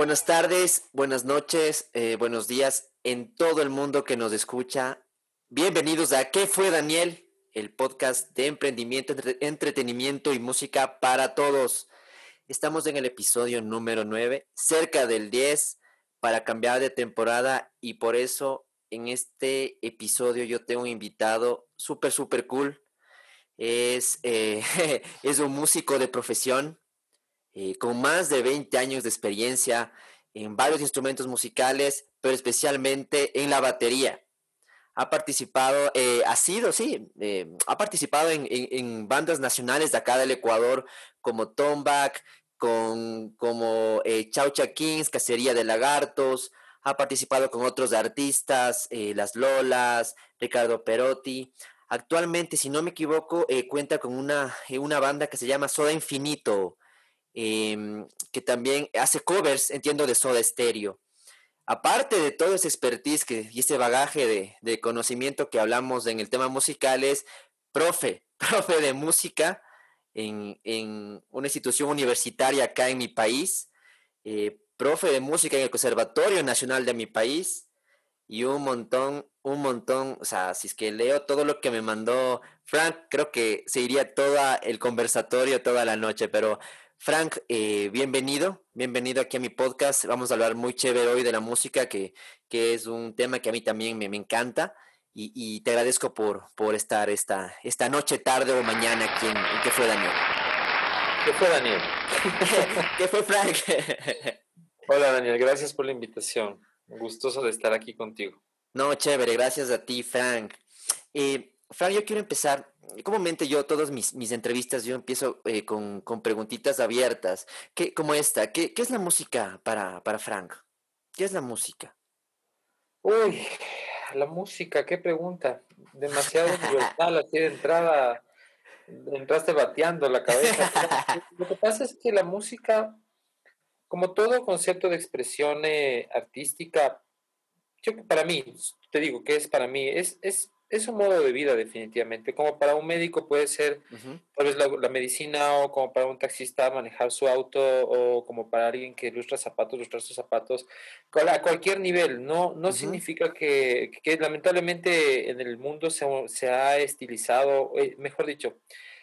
Buenas tardes, buenas noches, eh, buenos días en todo el mundo que nos escucha. Bienvenidos a ¿Qué fue Daniel? El podcast de emprendimiento, entretenimiento y música para todos. Estamos en el episodio número 9, cerca del 10, para cambiar de temporada y por eso en este episodio yo tengo un invitado súper, súper cool. Es, eh, es un músico de profesión eh, con más de 20 años de experiencia en varios instrumentos musicales, pero especialmente en la batería. Ha participado, eh, ha sido, sí, ha participado en, en, bandas nacionales de acá del Ecuador como Tomback, con, como Chaucha Kings, Cacería de Lagartos, ha participado con otros artistas, eh, Las Lolas, Ricardo Perotti. Actualmente, si no me equivoco, eh, cuenta con una, eh, una, banda que se llama Soda Infinito, em, que también hace covers, entiendo, de Soda Stereo. Aparte de todo ese expertise que, y ese bagaje de, de, conocimiento que hablamos en el tema musical, es profe, profe de música en, en una institución universitaria acá en mi país profe de música en el Conservatorio Nacional de mi país y un montón, un montón, o sea, si es que leo todo lo que me mandó Frank, creo que se iría todo el conversatorio toda la noche, pero Frank, eh, bienvenido, bienvenido aquí a mi podcast. Vamos a hablar muy chévere hoy de la música, que, que es un tema que a mí también me, me encanta. Y, y, te agradezco por, por estar esta, esta noche, tarde o mañana aquí en, en ¿Qué fue Daniel? ¿Qué fue Daniel? ¿Qué fue Frank? Hola Daniel, gracias por la invitación. Gustoso de estar aquí contigo. No, chévere, gracias a ti, Frank. Eh, Frank, yo quiero empezar, comúnmente yo, todas mis, mis entrevistas, yo empiezo eh, con, con, preguntitas abiertas, ¿Qué, como esta. ¿Qué, ¿Qué, es la música para, para Frank? ¿Qué es la música? Uy, la música, qué pregunta. Demasiado universal, así de entrada, entraste bateando la cabeza. Lo que pasa es que la música como todo concepto de expresión eh, artística, yo para mí, te digo que es para mí, es, es, es, un modo de vida definitivamente. Como para un médico puede ser tal vez la, medicina o como para un taxista manejar su auto o como para alguien que ilustra zapatos, ilustrar sus zapatos, a cualquier nivel. No, no significa que, que, lamentablemente en el mundo se, se ha estilizado, eh, mejor dicho,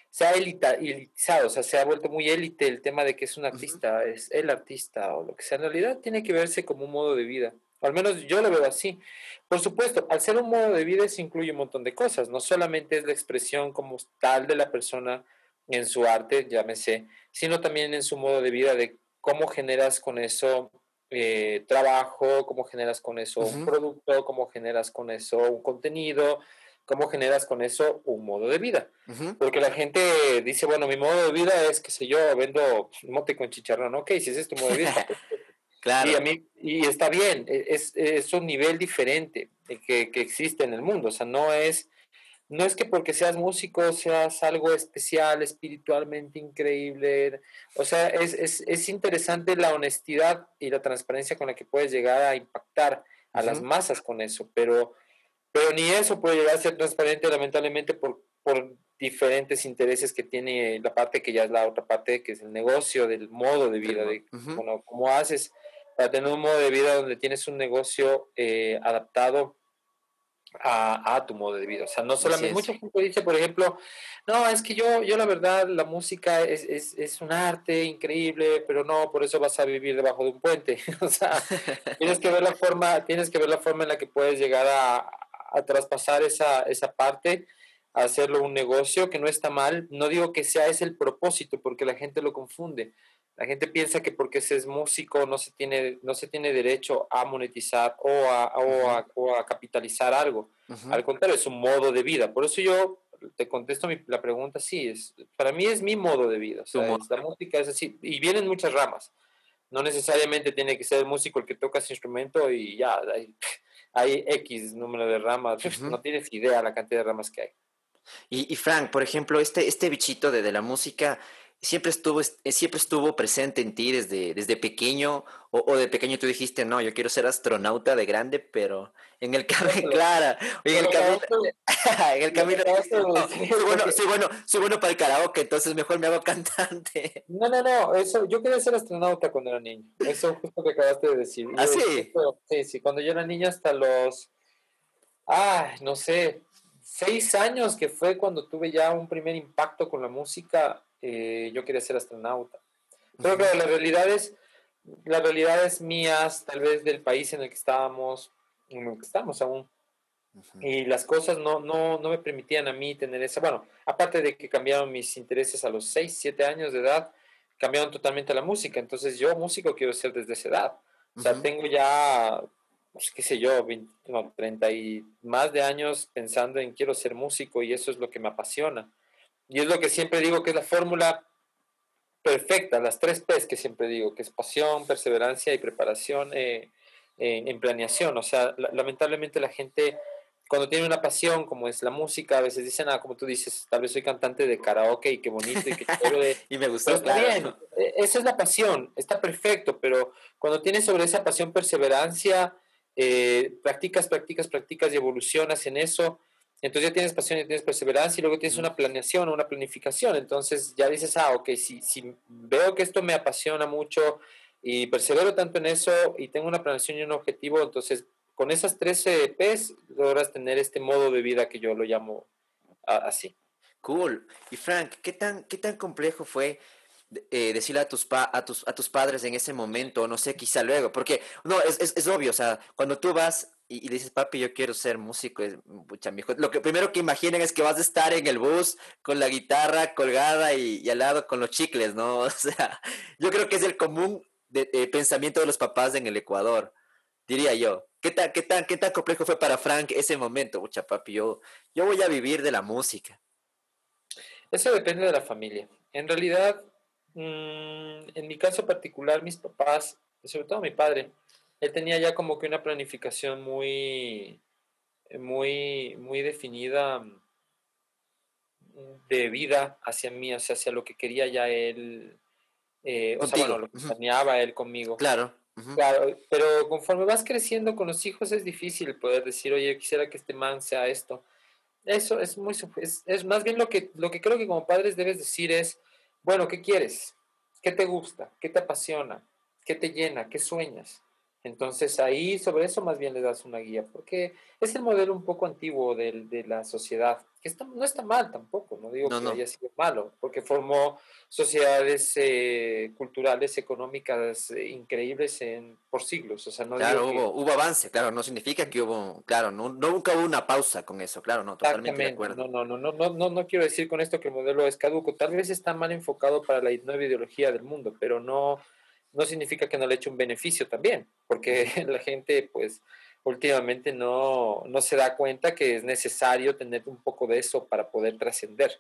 se ha elitizado, o sea, se ha vuelto muy élite el tema de que es un artista, es el artista o lo que sea. En realidad tiene que verse como un modo de vida. Al menos yo lo veo así. Por supuesto, al ser un modo de vida se incluye un montón de cosas. No solamente es la expresión como tal de la persona en su arte, llámese, sino también en su modo de vida de cómo generas con eso eh, trabajo, cómo generas con eso un producto, cómo generas con eso un contenido, ¿Cómo generas con eso un modo de vida? Porque la gente dice, bueno, mi modo de vida es, qué sé yo, vendo mote con chicharrón. Ok, si ese es tu modo de vida. claro. Y, a mí, y está bien, e, es, es un nivel diferente que, que, existe en el mundo. O sea, no es, no es que porque seas músico seas algo especial, espiritualmente increíble. O sea, es, es, es interesante la honestidad y la transparencia con la que puedes llegar a impactar a las masas con eso, pero pero ni eso puede llegar a ser transparente, lamentablemente, por, por diferentes intereses que tiene la parte que ya es la otra parte, que es el negocio, del modo de vida, de bueno, cómo haces para tener un modo de vida donde tienes un negocio eh, adaptado a, a, tu modo de vida. O sea, no solamente, mucha gente dice, por ejemplo, no, es que yo, yo la verdad, la música es, es, es, un arte increíble, pero no, por eso vas a vivir debajo de un puente. o sea, tienes que ver la forma, tienes que ver la forma en la que puedes llegar a, a traspasar esa, esa parte, a hacerlo un negocio, que no está mal. No digo que sea ese el propósito, porque la gente lo confunde. La gente piensa que porque se es músico no se tiene, no se tiene derecho a monetizar o a, o a, o a capitalizar algo. Al contrario, es un modo de vida. Por eso yo te contesto la pregunta, sí, es, para mí es mi modo de vida. la música es así. Y vienen muchas ramas. No necesariamente tiene que ser el músico el que toca ese instrumento y ya, hay X número de ramas, no tienes idea la cantidad de ramas que hay. Y, Frank, por ejemplo, este, este bichito de, de la música, siempre estuvo, eh, siempre estuvo presente en ti desde, desde pequeño, o, de pequeño tú dijiste, no, yo quiero ser astronauta de grande, pero en el camino, claro, en el camino, en el camino, soy, bueno, soy, bueno, soy bueno para el karaoke, entonces mejor me hago cantante. No, no, no, eso, yo quería ser astronauta cuando era niño, eso justo que acabaste de decir. ¿Ah, sí? sí, sí, cuando yo era niño hasta los, ah, no sé, seis años que fue cuando tuve ya un primer impacto con la música, eh, yo quería ser astronauta. Pero que las realidades, las realidades mías, tal vez del país en el que estábamos, en el que estamos aún, y las cosas no, no, no me permitían a mí tener esa, bueno, aparte de que cambiaron mis intereses a los seis, siete años de edad, cambiaron totalmente la música, entonces yo músico quiero ser desde esa edad. O sea, tengo ya pues, qué sé yo, 20, no, 30 y más de años pensando en quiero ser músico y eso es lo que me apasiona. Y es lo que siempre digo que es la fórmula perfecta, las tres P's que siempre digo, que es pasión, perseverancia y preparación eh, en, planeación. O sea, lamentablemente la gente cuando tiene una pasión como es la música, a veces dicen, ah, como tú dices, tal vez soy cantante de karaoke y qué bonito y qué chévere. y me gustó. está bien, e, esa es la pasión, está perfecto, pero cuando tienes sobre esa pasión perseverancia, eh, practicas, practicas, practicas y evolucionas en eso, entonces ya tienes pasión, y tienes perseverancia y luego tienes una planeación, una planificación, entonces ya dices, ah, ok, si, si veo que esto me apasiona mucho y persevero tanto en eso y tengo una planeación y un objetivo, entonces con esas 13 P's logras tener este modo de vida que yo lo llamo así. Cool. Y Frank, ¿qué tan, qué tan complejo fue eh, decirle a tus, a, tus, a tus padres en ese momento, no sé, quizá luego, porque no, es, es, es obvio, o sea, cuando tú vas y, dices, papi, yo quiero ser músico, es, pucha, hijo, lo que primero que imaginen es que vas a estar en el bus con la guitarra colgada y, y al lado con los chicles, ¿no? O sea, yo creo que es el común de, eh, pensamiento de los papás en el Ecuador, diría yo. ¿Qué tan, qué, tan, ¿Qué tan complejo fue para Frank ese momento? Pucha, papi, yo, yo voy a vivir de la música. Eso depende de la familia. En realidad, Mm, en mi caso particular, mis papás, sobre todo mi padre, él tenía ya como que una planificación muy, muy, muy definida mm, de vida hacia mí, o sea, hacia lo que quería ya él, eh, o sea, bueno, lo que planeaba él conmigo. Claro. Claro, pero conforme vas creciendo con los hijos es difícil poder decir, oye, quisiera que este man sea esto. Eso es muy, es, es más bien lo que, lo que creo que como padres debes decir es, bueno, ¿qué quieres? ¿Qué te gusta? ¿Qué te apasiona? ¿Qué te llena? ¿Qué sueñas? Entonces ahí sobre eso más bien le das una guía, porque es el modelo un poco antiguo de, de la sociedad, que no está mal tampoco, no digo que haya sido malo, porque formó sociedades eh, culturales, económicas eh, increíbles en, por siglos. O sea, no claro, hubo, hubo avance, claro, no significa que hubo, claro, no, nunca hubo una pausa con eso, claro, no, totalmente de acuerdo. No, no, no, no, no, no quiero decir con esto que el modelo es caduco, tal vez está mal enfocado para la nueva ideología del mundo, pero no, no significa que no le eche un beneficio también, porque la gente, pues, últimamente no, no se da cuenta que es necesario tener un poco de eso para poder trascender.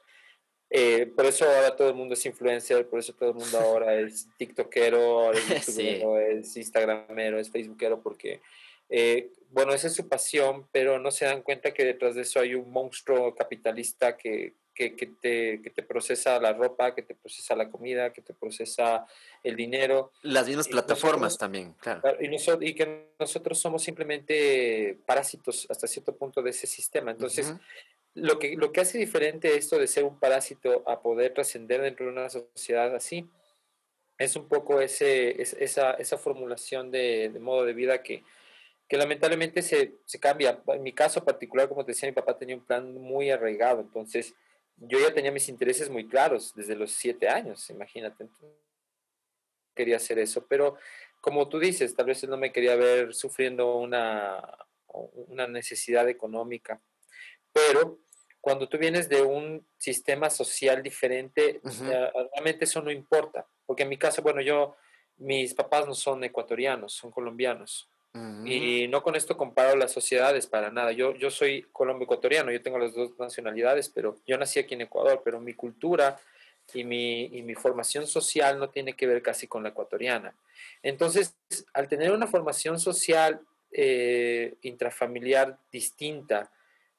Eh, por eso ahora todo el mundo es influencer, por eso todo el mundo ahora es tiktokero, es es instagramero, es facebookero, porque, eh, bueno, esa es su pasión, pero no se dan cuenta que detrás de eso hay un monstruo capitalista que, que, que, te, que te procesa la ropa, que te procesa la comida, que te procesa el dinero. Las mismas plataformas también, claro. Y, nosotros, y que nosotros somos simplemente parásitos hasta cierto punto de ese sistema. Entonces, lo que, lo que hace diferente esto de ser un parásito a poder trascender dentro de una sociedad así es un poco ese, esa, esa formulación de, modo de vida que, que lamentablemente se, se, cambia. En mi caso particular, como te decía, mi papá tenía un plan muy arraigado, entonces yo ya tenía mis intereses muy claros desde los siete años, imagínate. quería hacer eso, pero como tú dices, tal vez él no me quería ver sufriendo una, una necesidad económica, pero cuando tú vienes de un sistema social diferente, realmente eso no importa. Porque en mi caso, bueno, yo, mis papás no son ecuatorianos, son colombianos. Y no con esto comparo las sociedades para nada. Yo, yo soy colombo-ecuatoriano, yo tengo las dos nacionalidades, pero yo nací aquí en Ecuador, pero mi cultura y mi, y mi formación social no tiene que ver casi con la ecuatoriana. Entonces, al tener una formación social eh, intrafamiliar distinta,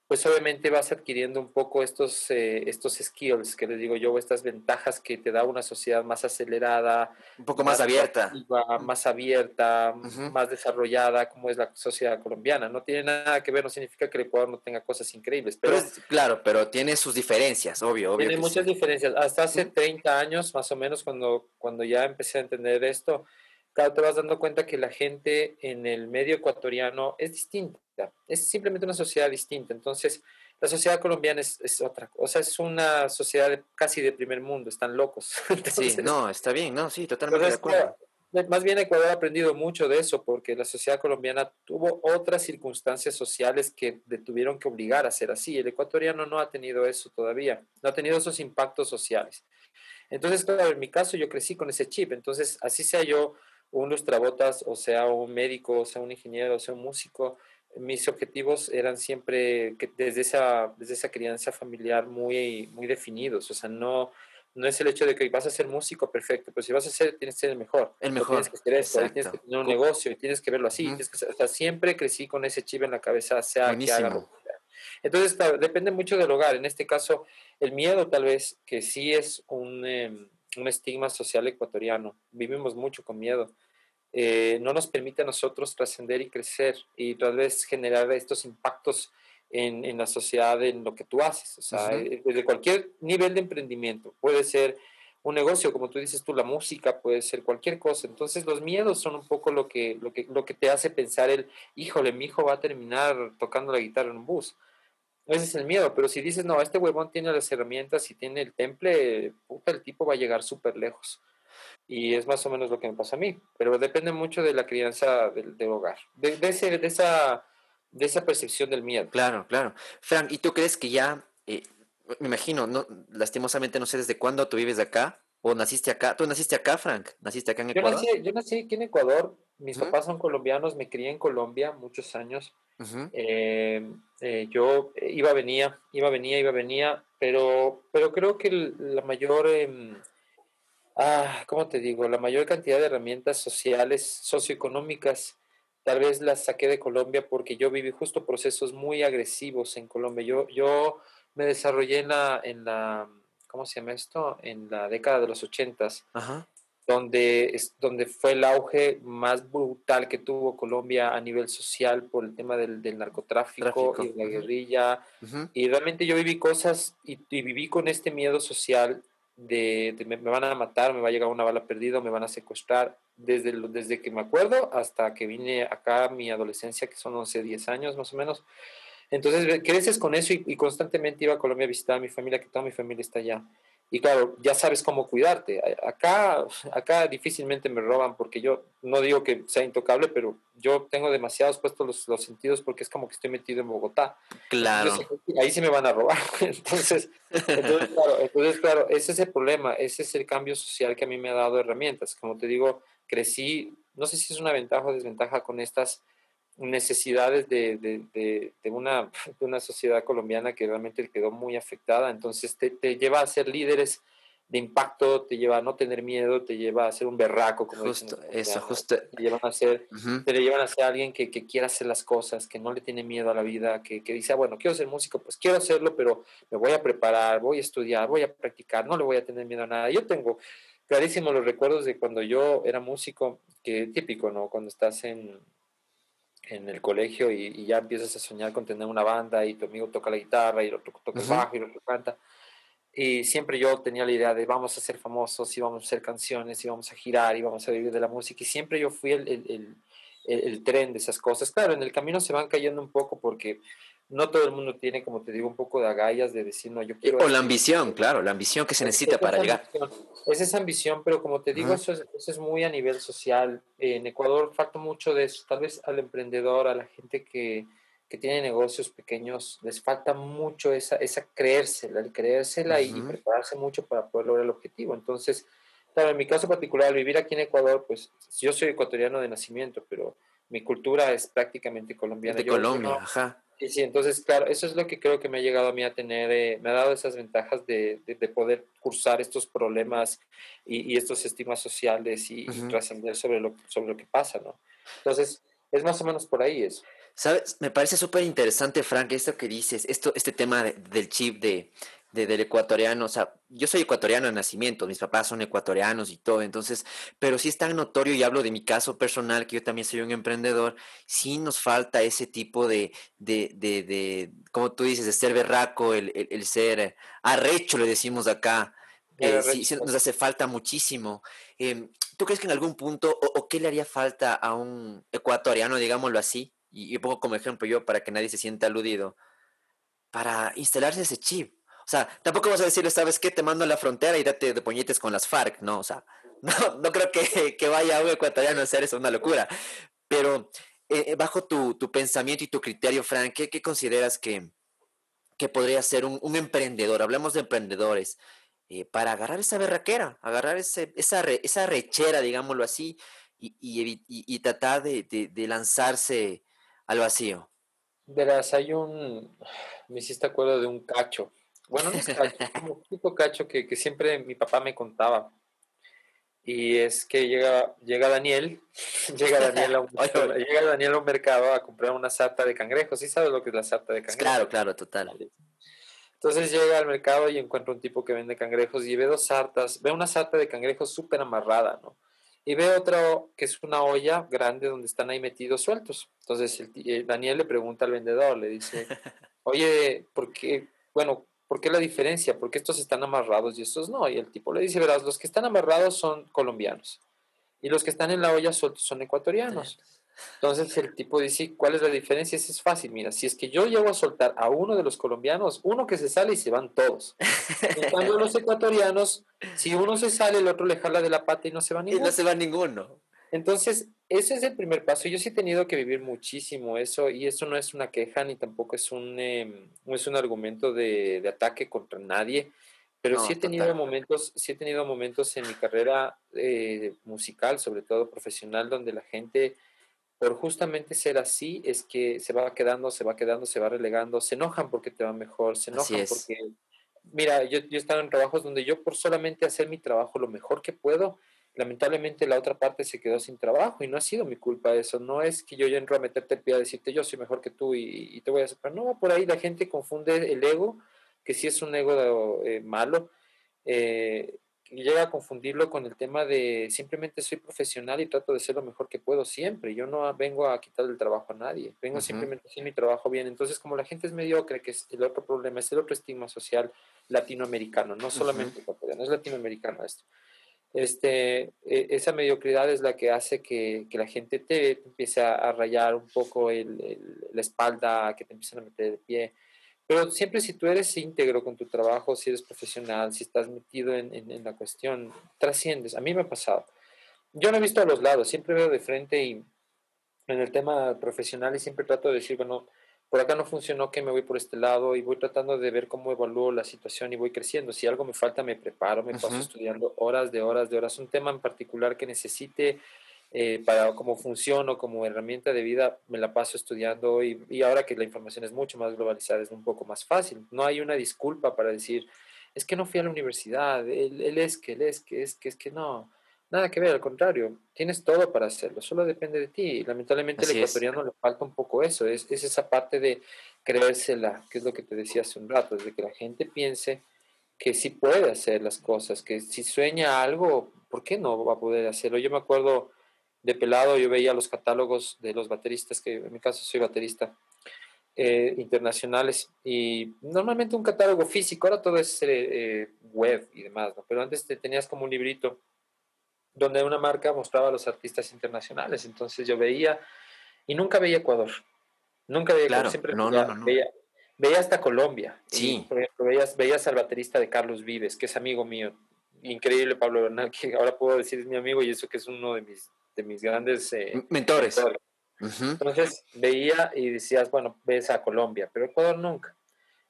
pues obviamente vas adquiriendo un poco estos, eh, estos skills que les digo yo, estas ventajas que te da una sociedad más acelerada, un poco más, abierta, más abierta, más desarrollada, como es la sociedad colombiana. No tiene nada que ver, no significa que el Ecuador no tenga cosas increíbles. Pero, claro, pero tiene sus diferencias, obvio. obvio tiene muchas diferencias. Hasta hace 30 años, más o menos, cuando, cuando ya empecé a entender esto, claro, te vas dando cuenta que la gente en el medio ecuatoriano es distinta es simplemente una sociedad distinta. Entonces, la sociedad colombiana es, es otra, o sea, es una sociedad casi de primer mundo, están locos. sí, no, está bien, no, sí, totalmente de acuerdo. Más bien Ecuador ha aprendido mucho de eso porque la sociedad colombiana tuvo otras circunstancias sociales que le tuvieron que obligar a ser así. El ecuatoriano no ha tenido eso todavía, no ha tenido esos impactos sociales. Entonces, claro, en mi caso yo crecí con ese chip, entonces así sea yo un lustrabotas, o sea un médico, o sea un ingeniero, o sea un músico, mis objetivos eran siempre que desde esa, desde esa crianza familiar muy, muy definidos. O sea, no, no es el hecho de que vas a ser músico perfecto, pero si vas a ser, tienes que ser el mejor. El mejor. Tienes que ser esto, tienes que tener un negocio y tienes que verlo así. o sea, siempre crecí con ese chip en la cabeza, sea que haga Entonces, depende mucho del hogar. En este caso, el miedo tal vez, que sí es un, em, un estigma social ecuatoriano. Vivimos mucho con miedo. Eh, no nos permite a nosotros trascender y crecer y tal vez generar estos impactos en, en, la sociedad, en lo que tú haces. O sea, eh, desde cualquier nivel de emprendimiento. Puede ser un negocio, como tú dices tú, la música, puede ser cualquier cosa. Entonces los miedos son un poco lo que, lo que, lo que te hace pensar el, híjole, mi hijo va a terminar tocando la guitarra en un bus. Ese es el miedo, pero si dices, no, este huevón tiene las herramientas y tiene el temple, puta, el tipo va a llegar súper lejos. Y es más o menos lo que me pasa a mí, pero depende mucho de la crianza del, hogar, de, de, ese, de, esa, de esa percepción del miedo. Claro, claro. Frank, ¿y tú crees que ya, eh, me imagino, no, lastimosamente no sé desde cuándo tú vives acá o naciste acá? ¿Tú naciste acá, Frank? ¿Naciste acá en Ecuador? Yo nací, yo nací aquí en Ecuador, mis papás son colombianos, me crié en Colombia muchos años. Eh, eh, yo iba, venía, iba, venía, iba, venía, pero, pero creo que la mayor em, ah, ¿cómo te digo? La mayor cantidad de herramientas sociales, socioeconómicas, tal vez las saqué de Colombia porque yo viví justo procesos muy agresivos en Colombia. Yo, yo me desarrollé en la, en la, ¿cómo se llama esto? En la década de los ochentas, donde, donde fue el auge más brutal que tuvo Colombia a nivel social por el tema del, narcotráfico y la guerrilla. Y realmente yo viví cosas y, y viví con este miedo social de, me, van a matar, me va a llegar una bala perdida, me van a secuestrar, desde, desde que me acuerdo hasta que vine acá mi adolescencia, que son 11, 10 años más o menos. Entonces creces con eso y, y constantemente iba a Colombia a visitar a mi familia, que toda mi familia está allá. Y claro, ya sabes cómo cuidarte. Acá, acá difícilmente me roban porque yo no digo que sea intocable, pero yo tengo demasiados puestos los, los sentidos porque es como que estoy metido en Bogotá. Claro. ahí sí me van a robar. Entonces, entonces, claro, entonces, claro, ese es el problema. Ese es el cambio social que a mí me ha dado herramientas. Como te digo, crecí, no sé si es una ventaja o desventaja con estas necesidades de, de, de, una, de una sociedad colombiana que realmente quedó muy afectada. Entonces te, te, lleva a ser líderes de impacto, te lleva a no tener miedo, te lleva a ser un berraco, como justo, eso, justo. Te llevan a ser, te llevan a ser alguien que, que, quiera hacer las cosas, que no le tiene miedo a la vida, que, que dice, ah, bueno, quiero ser músico, pues quiero hacerlo, pero me voy a preparar, voy a estudiar, voy a practicar, no le voy a tener miedo a nada. Yo tengo clarísimos los recuerdos de cuando yo era músico, que típico, ¿no? Cuando estás en, en el colegio y, ya empiezas a soñar con tener una banda y tu amigo toca la guitarra y el otro toca el bajo y el otro canta. Y siempre yo tenía la idea de vamos a ser famosos y vamos a hacer canciones y vamos a girar y vamos a vivir de la música. Y siempre yo fui el, el, el, el tren de esas cosas. Claro, en el camino se van cayendo un poco porque no todo el mundo tiene, como te digo, un poco de agallas de decir, no, yo quiero... O la ambición, claro, la ambición que se necesita para llegar. es esa ambición, pero como te digo, eso, es, eso, es, muy a nivel social. En Ecuador falta mucho de eso. Tal vez al emprendedor, a la gente que, que tiene negocios pequeños, les falta mucho esa, esa creérsela, el creérsela y prepararse mucho para poder lograr el objetivo. Entonces, claro, en mi caso particular, vivir aquí en Ecuador, pues yo soy ecuatoriano de nacimiento, pero mi cultura es prácticamente colombiana. De Colombia, ajá Sí, sí, entonces, claro, eso es lo que creo que me ha llegado a mí a tener, eh, me ha dado esas ventajas de, de, poder cursar estos problemas y, y estos estigmas sociales y, trascender sobre lo, sobre lo que pasa, ¿no? Entonces, es más o menos por ahí eso. ¿Sabes? Me parece súper interesante, Frank, esto que dices, esto, este tema del chip de, del ecuatoriano, o sea, yo soy ecuatoriano de nacimiento, mis papás son ecuatorianos y todo, entonces, pero sí es tan notorio, y hablo de mi caso personal, que yo también soy un emprendedor, sí nos falta ese tipo de, de, de, de como tú dices, de ser berraco, el, el, ser arrecho, le decimos acá, eh, sí, nos hace falta muchísimo. Em, ¿Tú crees que en algún punto, o, qué le haría falta a un ecuatoriano, digámoslo así, y, y pongo como ejemplo yo para que nadie se sienta aludido, para instalarse ese chip? O sea, tampoco vas a decirle, ¿sabes qué? Te mando a la frontera y date de puñetes con las FARC, ¿no? O sea, no, no creo que, que vaya un ecuatoriano a hacer eso, una locura. Pero eh, eh, bajo tu, tu, pensamiento y tu criterio, Frank, ¿qué, qué consideras que, que, podría ser un, emprendedor? Hablemos de emprendedores. Eh, para agarrar esa berraquera, agarrar ese, esa, esa rechera, digámoslo así, y, y, y tratar de, de, de, lanzarse al vacío. Verás, hay un, me hiciste acuerdo de un cacho bueno, no es cacho, como un tipo cacho que, que, siempre mi papá me contaba. Y es que llega, llega Daniel, llega Daniel, a un, llega Daniel a un mercado a comprar una sarta de cangrejos. ¿Sí sabes lo que es la sarta de cangrejos? Claro, claro, total. Entonces llega al mercado y encuentra un tipo que vende cangrejos y ve dos sartas, ve una sarta de cangrejos súper amarrada, ¿no? Y ve otra que es una olla grande donde están ahí metidos sueltos. Entonces el, eh, Daniel le pregunta al vendedor, le dice, oye, ¿por qué? Bueno, ¿Por qué la diferencia? Porque estos están amarrados y estos no. Y el tipo le dice, verás, los que están amarrados son colombianos y los que están en la olla sueltos son ecuatorianos. Entonces el tipo dice, ¿cuál es la diferencia? Eso es fácil, mira, si es que yo llego a soltar a uno de los colombianos, uno que se sale y se van todos. En cambio los ecuatorianos, si uno se sale, el otro le jala de la pata y no se va ninguno. Y no se va ninguno. Entonces, ese es el primer paso. Yo sí he tenido que vivir muchísimo eso y eso no es una queja ni tampoco es un, eh, es un argumento de, de, ataque contra nadie, pero sí he tenido momentos, sí he tenido momentos en mi carrera eh, musical, sobre todo profesional, donde la gente, por justamente ser así, es que se va quedando, se va quedando, se va relegando, se enojan porque te va mejor, se enojan porque, mira, yo, yo he estado en trabajos donde yo por solamente hacer mi trabajo lo mejor que puedo, lamentablemente la otra parte se quedó sin trabajo y no ha sido mi culpa eso. No es que yo ya entro a meterte el pie a decirte yo soy mejor que tú y, te voy a hacer. no, por ahí la gente confunde el ego, que sí es un ego eh, malo, eh, y llega a confundirlo con el tema de simplemente soy profesional y trato de ser lo mejor que puedo siempre. Yo no vengo a quitar el trabajo a nadie, vengo simplemente a hacer mi trabajo bien. Entonces, como la gente es mediocre, que es el otro problema, es el otro estigma social latinoamericano, no solamente uh es latinoamericano esto este, e, esa mediocridad es la que hace que, que la gente te, empiece a, rayar un poco el, la espalda, que te empiecen a meter de pie. Pero siempre si tú eres íntegro con tu trabajo, si eres profesional, si estás metido en, en, en la cuestión, trasciendes. A mí me ha pasado. Yo no he visto a los lados, siempre veo de frente y en el tema profesional y siempre trato de decir, bueno, por acá no funcionó, que me voy por este lado y voy tratando de ver cómo evalúo la situación y voy creciendo. Si algo me falta, me preparo, me paso estudiando horas de horas de horas. Un tema en particular que necesite eh, para cómo funciono como herramienta de vida, me la paso estudiando y, y, ahora que la información es mucho más globalizada, es un poco más fácil. No hay una disculpa para decir, es que no fui a la universidad, él, él es que, él es que, es que, es que no. Nada que ver, al contrario, tienes todo para hacerlo, solo depende de ti. Lamentablemente al ecuatoriano le falta un poco eso, es, es, esa parte de creérsela, que es lo que te decía hace un rato, es de que la gente piense que sí puede hacer las cosas, que si sueña algo, ¿por qué no va a poder hacerlo? Yo me acuerdo de pelado, yo veía los catálogos de los bateristas, que en mi caso soy baterista, eh, internacionales, y normalmente un catálogo físico, ahora todo es eh, web y demás, ¿no? pero antes te tenías como un librito donde una marca mostraba a los artistas internacionales. Entonces yo veía, y nunca veía Ecuador. Nunca veía Ecuador, siempre veía, veía, hasta Colombia. Sí. por ejemplo, veías, veías al baterista de Carlos Vives, que es amigo mío. Increíble Pablo Bernal, que ahora puedo decir es mi amigo y eso que es uno de mis, de mis grandes eh, mentores. Entonces veía y decías, bueno, ves a Colombia, pero Ecuador nunca.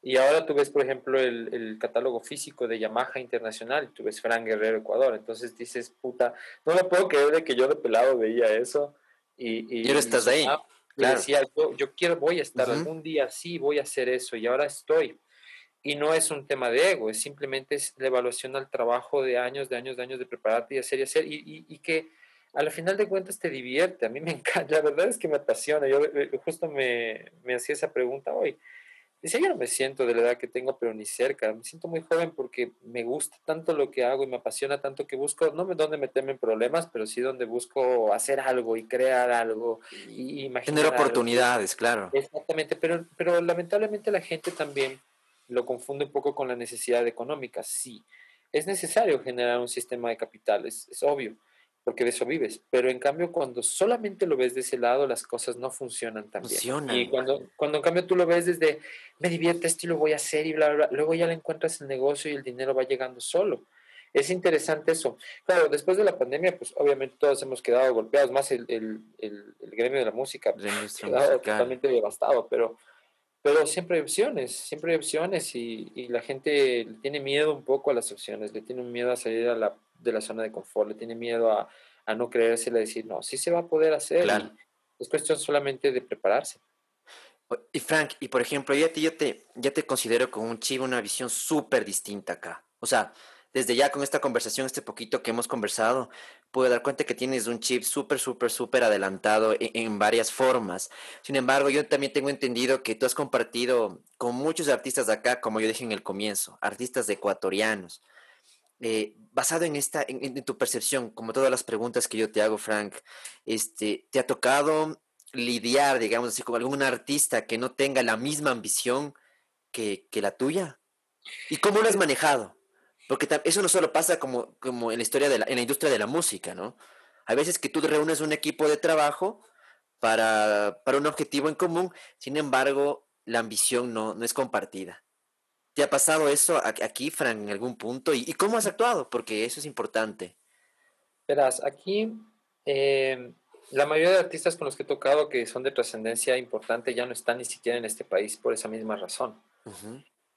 Y ahora tú ves, por ejemplo, el, el, catálogo físico de Yamaha Internacional y tú ves Fran Guerrero Ecuador. Entonces dices, puta, no me puedo creer de que yo de pelado veía eso. Y, y, estás ahí. Y decía, yo, yo quiero, voy a estar algún día, sí, voy a hacer eso y ahora estoy. Y no es un tema de ego, es simplemente es la evaluación al trabajo de años, de años, de años de prepararte y hacer y hacer. Y, y, y que a la final de cuentas te divierte, a mí me encanta, la verdad es que me apasiona, yo eh, justo me, me hacía esa pregunta hoy, Dice, yo no me siento de la edad que tengo, pero ni cerca. Me siento muy joven porque me gusta tanto lo que hago y me apasiona tanto que busco, no me donde meterme en problemas, pero sí donde busco hacer algo y crear algo y imaginar. Tener oportunidades, claro. Exactamente, pero, pero lamentablemente la gente también lo confunde un poco con la necesidad económica. Sí, es necesario generar un sistema de capitales, es obvio porque de eso vives. Pero en cambio, cuando solamente lo ves de ese lado, las cosas no funcionan tan bien. Y cuando, cuando en cambio tú lo ves desde, me divierte esto y lo voy a hacer y bla, bla, luego ya le encuentras el negocio y el dinero va llegando solo. Es interesante eso. Claro, después de la pandemia, pues obviamente todos hemos quedado golpeados, más el, el, el, gremio de la música, quedado totalmente devastado, pero, pero siempre hay opciones, siempre hay opciones y, y, la gente le tiene miedo un poco a las opciones, le tiene miedo a salir a la de la zona de confort, le tiene miedo a, a no creérsela, decir, no, sí se va a poder hacer. Claro. Es cuestión solamente de prepararse. Y Frank, y por ejemplo, ya te, yo te, ya te considero con un chivo una visión súper distinta acá. O sea, desde ya con esta conversación, este poquito que hemos conversado, puedo dar cuenta que tienes un chip súper, súper, súper adelantado en, en, varias formas. Sin embargo, yo también tengo entendido que tú has compartido con muchos artistas de acá, como yo dije en el comienzo, artistas ecuatorianos, eh, basado en esta, en, tu percepción, como todas las preguntas que yo te hago, Frank, este, ¿te ha tocado lidiar, digamos así, con algún artista que no tenga la misma ambición que, que la tuya? ¿Y cómo lo has manejado? Porque eso no solo pasa como, como en la historia de la, en la industria de la música, ¿no? Hay veces que tú reúnes un equipo de trabajo para, para un objetivo en común, sin embargo, la ambición no, no es compartida. ¿Te ha pasado eso aquí, Frank, en algún punto? ¿Y, cómo has actuado? Porque eso es importante. Verás, aquí em, la mayoría de artistas con los que he tocado que son de trascendencia importante ya no están ni siquiera en este país por esa misma razón.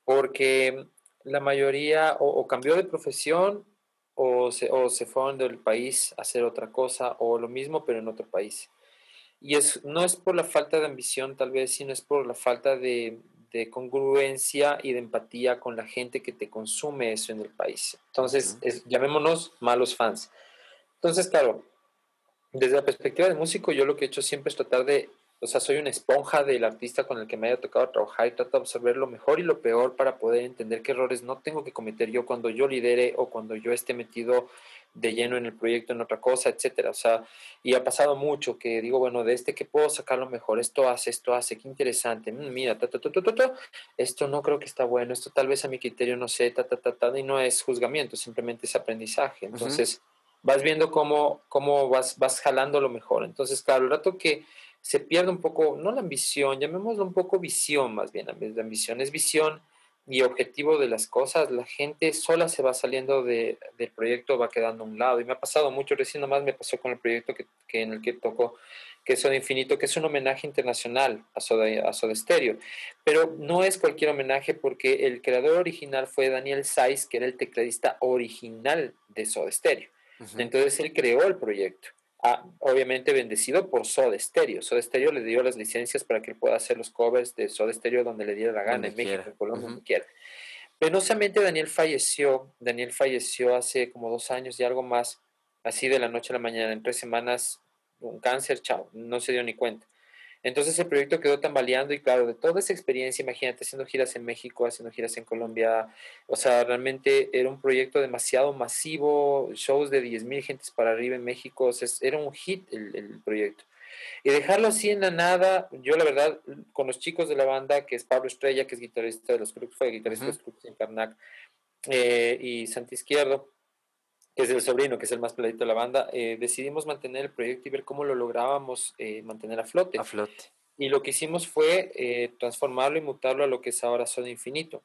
Porque la mayoría o, cambió de profesión o se, o se fueron del país a hacer otra cosa o lo mismo pero en otro país. Y es, no es por la falta de ambición tal vez, sino es por la falta de, de congruencia y de empatía con la gente que te consume eso en el país. Entonces, llamémonos malos fans. Entonces, claro, desde la perspectiva de músico, yo lo que he hecho siempre es tratar de, o sea, soy una esponja del artista con el que me haya tocado trabajar y trato de observar lo mejor y lo peor para poder entender qué errores no tengo que cometer yo cuando yo lidere o cuando yo esté metido de lleno en el proyecto, en otra cosa, etcétera. O sea, y ha pasado mucho que digo, bueno, de este que puedo sacar lo mejor, esto hace, esto hace, qué interesante, mm, mira, ta, ta, ta, ta, esto no creo que está bueno, esto tal vez a mi criterio no sé, ta, ta, ta, ta, y no es juzgamiento, simplemente es aprendizaje. Entonces, vas viendo cómo, cómo vas, vas jalando lo mejor. Entonces, claro, el rato que se pierde un poco, no la ambición, llamémoslo un poco visión más bien, la ambición es visión y objetivo de las cosas, la gente sola se va saliendo de, del proyecto, va quedando a un lado. Y me ha pasado mucho, recién nomás me pasó con el proyecto que, que en el que tocó, que es Soda Infinito, que es un homenaje internacional a Soda, a Soda Stereo. Pero no es cualquier homenaje porque el creador original fue Daniel Saiz, que era el tecladista original de Soda Stereo. Entonces él creó el proyecto obviamente bendecido por Soda Stereo. Soda Stereo le dio las licencias para que él pueda hacer los covers de Soda Stereo donde le diera la gana, en México, en Colombia, donde quiera. Penosamente Daniel falleció, Daniel falleció hace como dos años y algo más, así de la noche a la mañana, en tres semanas, un cáncer, chao, no se dio ni cuenta. Entonces el proyecto quedó tambaleando y claro, de toda esa experiencia, imagínate, haciendo giras en México, haciendo giras en Colombia, o sea, realmente era un proyecto demasiado masivo, shows de 10.000 gentes para arriba en México, o sea, era un hit el, el, proyecto. Y dejarlo así en la nada, yo la verdad, con los chicos de la banda, que es Pablo Estrella, que es guitarrista de los grupos, fue guitarrista de los grupos en Carnac, eh, y Santi Izquierdo, que es el sobrino, que es el más peladito de la banda, eh, decidimos mantener el proyecto y ver cómo lo lográbamos eh, mantener a flote. A flote. Y lo que hicimos fue eh, transformarlo y mutarlo a lo que es ahora Soda Infinito.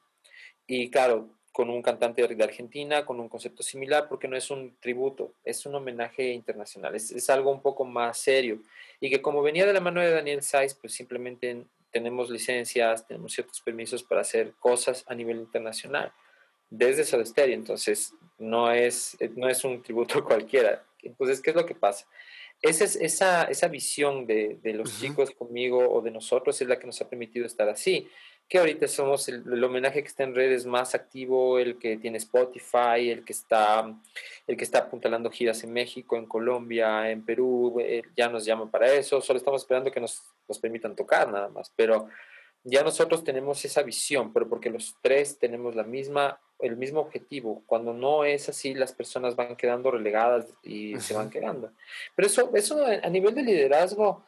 Y claro, con un cantante de Argentina, con un concepto similar, porque no es un tributo, es un homenaje internacional, es, es algo un poco más serio. Y que como venía de la mano de Daniel Saiz, pues simplemente tenemos licencias, tenemos ciertos permisos para hacer cosas a nivel internacional desde Soda Stereo, entonces no es, no es un tributo cualquiera. Entonces, ¿qué es lo que pasa? Esa, es, esa, esa visión de, de los chicos conmigo o de nosotros es la que nos ha permitido estar así. que ahorita somos el, homenaje que está en redes más activo, el que tiene Spotify, el que está, el que está apuntalando giras en México, en Colombia, en Perú, eh, ya nos llaman para eso, solo estamos esperando que nos, nos permitan tocar nada más, pero ya nosotros tenemos esa visión, pero porque los tres tenemos la misma, el mismo objetivo. Cuando no es así, las personas van quedando relegadas y se van quedando. Pero eso, eso a nivel de liderazgo,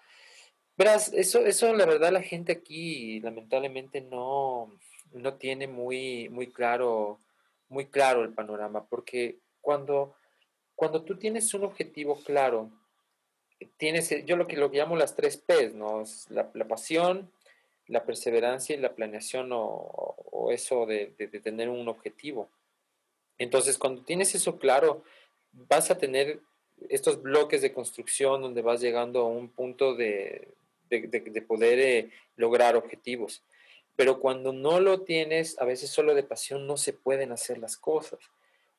verás, eso, eso la verdad la gente aquí lamentablemente no, no tiene muy, muy claro, muy claro el panorama, porque cuando, cuando tú tienes un objetivo claro, tienes, yo lo que, lo llamo las tres P's, ¿no? La, la pasión, la perseverancia y la planeación o, eso de, tener un objetivo. Entonces, cuando tienes eso claro, vas a tener estos bloques de construcción donde vas llegando a un punto de, poder eh, lograr objetivos. Pero cuando no lo tienes, a veces solo de pasión no se pueden hacer las cosas.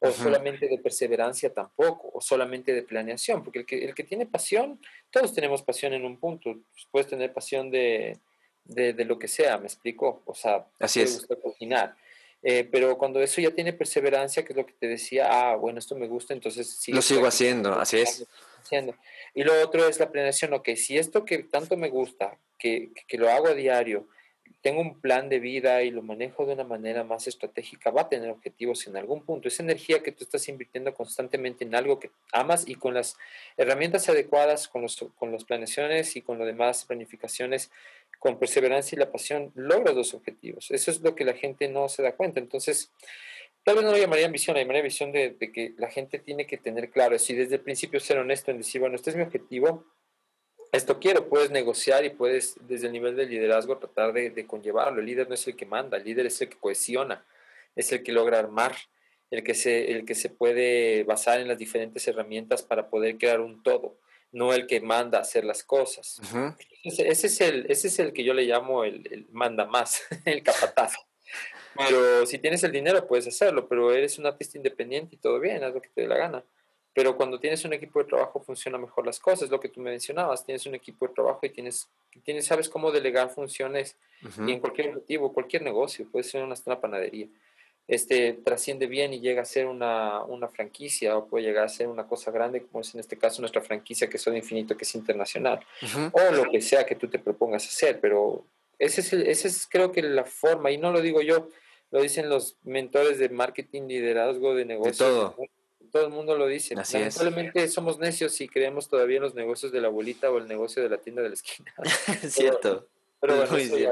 O solamente de perseverancia tampoco, o solamente de planeación, porque el que, el que tiene pasión, todos tenemos pasión en un punto. Puedes tener pasión de, de, de, lo que sea, me explico. O sea, Así es. gusta cocinar. Eh, pero cuando eso ya tiene perseverancia, que es lo que te decía, ah, bueno, esto me gusta, entonces Lo sigo haciendo, así es. Haciendo. Y lo otro es la planeación, ok, si esto que tanto me gusta, que, que lo hago a diario, tengo un plan de vida y lo manejo de una manera más estratégica, va a tener objetivos en algún punto. Esa energía que tú estás invirtiendo constantemente en algo que amas y con las herramientas adecuadas, con, los, con las planeaciones y con lo demás planificaciones, con perseverancia y la pasión, logras los objetivos. Eso es lo que la gente no se da cuenta. Entonces, tal vez no lo llamaría ambición, lo llamaría visión de, de que la gente tiene que tener claro, si desde el principio ser honesto en decir, bueno, este es mi objetivo, esto quiero, puedes negociar y puedes desde el nivel de liderazgo tratar de, conllevarlo. El líder no es el que manda, el líder es el que cohesiona, es el que logra armar, el que se, el que se puede basar en las diferentes herramientas para poder crear un todo, no el que manda hacer las cosas. ese, es el, ese es el que yo le llamo el, el manda más, el capataz. Pero si tienes el dinero puedes hacerlo, pero eres un artista independiente y todo bien, haz lo que te dé la gana. Pero cuando tienes un equipo de trabajo funciona mejor las cosas, lo que tú me mencionabas, tienes un equipo de trabajo y tienes, tienes sabes cómo delegar funciones y en cualquier objetivo, cualquier negocio, puede ser una, una panadería, este, trasciende bien y llega a ser una, una, franquicia o puede llegar a ser una cosa grande, como es en este caso nuestra franquicia que es de infinito, que es internacional, o lo que sea que tú te propongas hacer, pero ese es, ese es creo que la forma, y no lo digo yo, lo dicen los mentores de marketing, liderazgo, de negocios. De todo todo el mundo lo dice. Así Lamentablemente somos necios y creemos todavía en los negocios de la abuelita o el negocio de la tienda de la esquina. Cierto. Pero, bueno, Muy bien.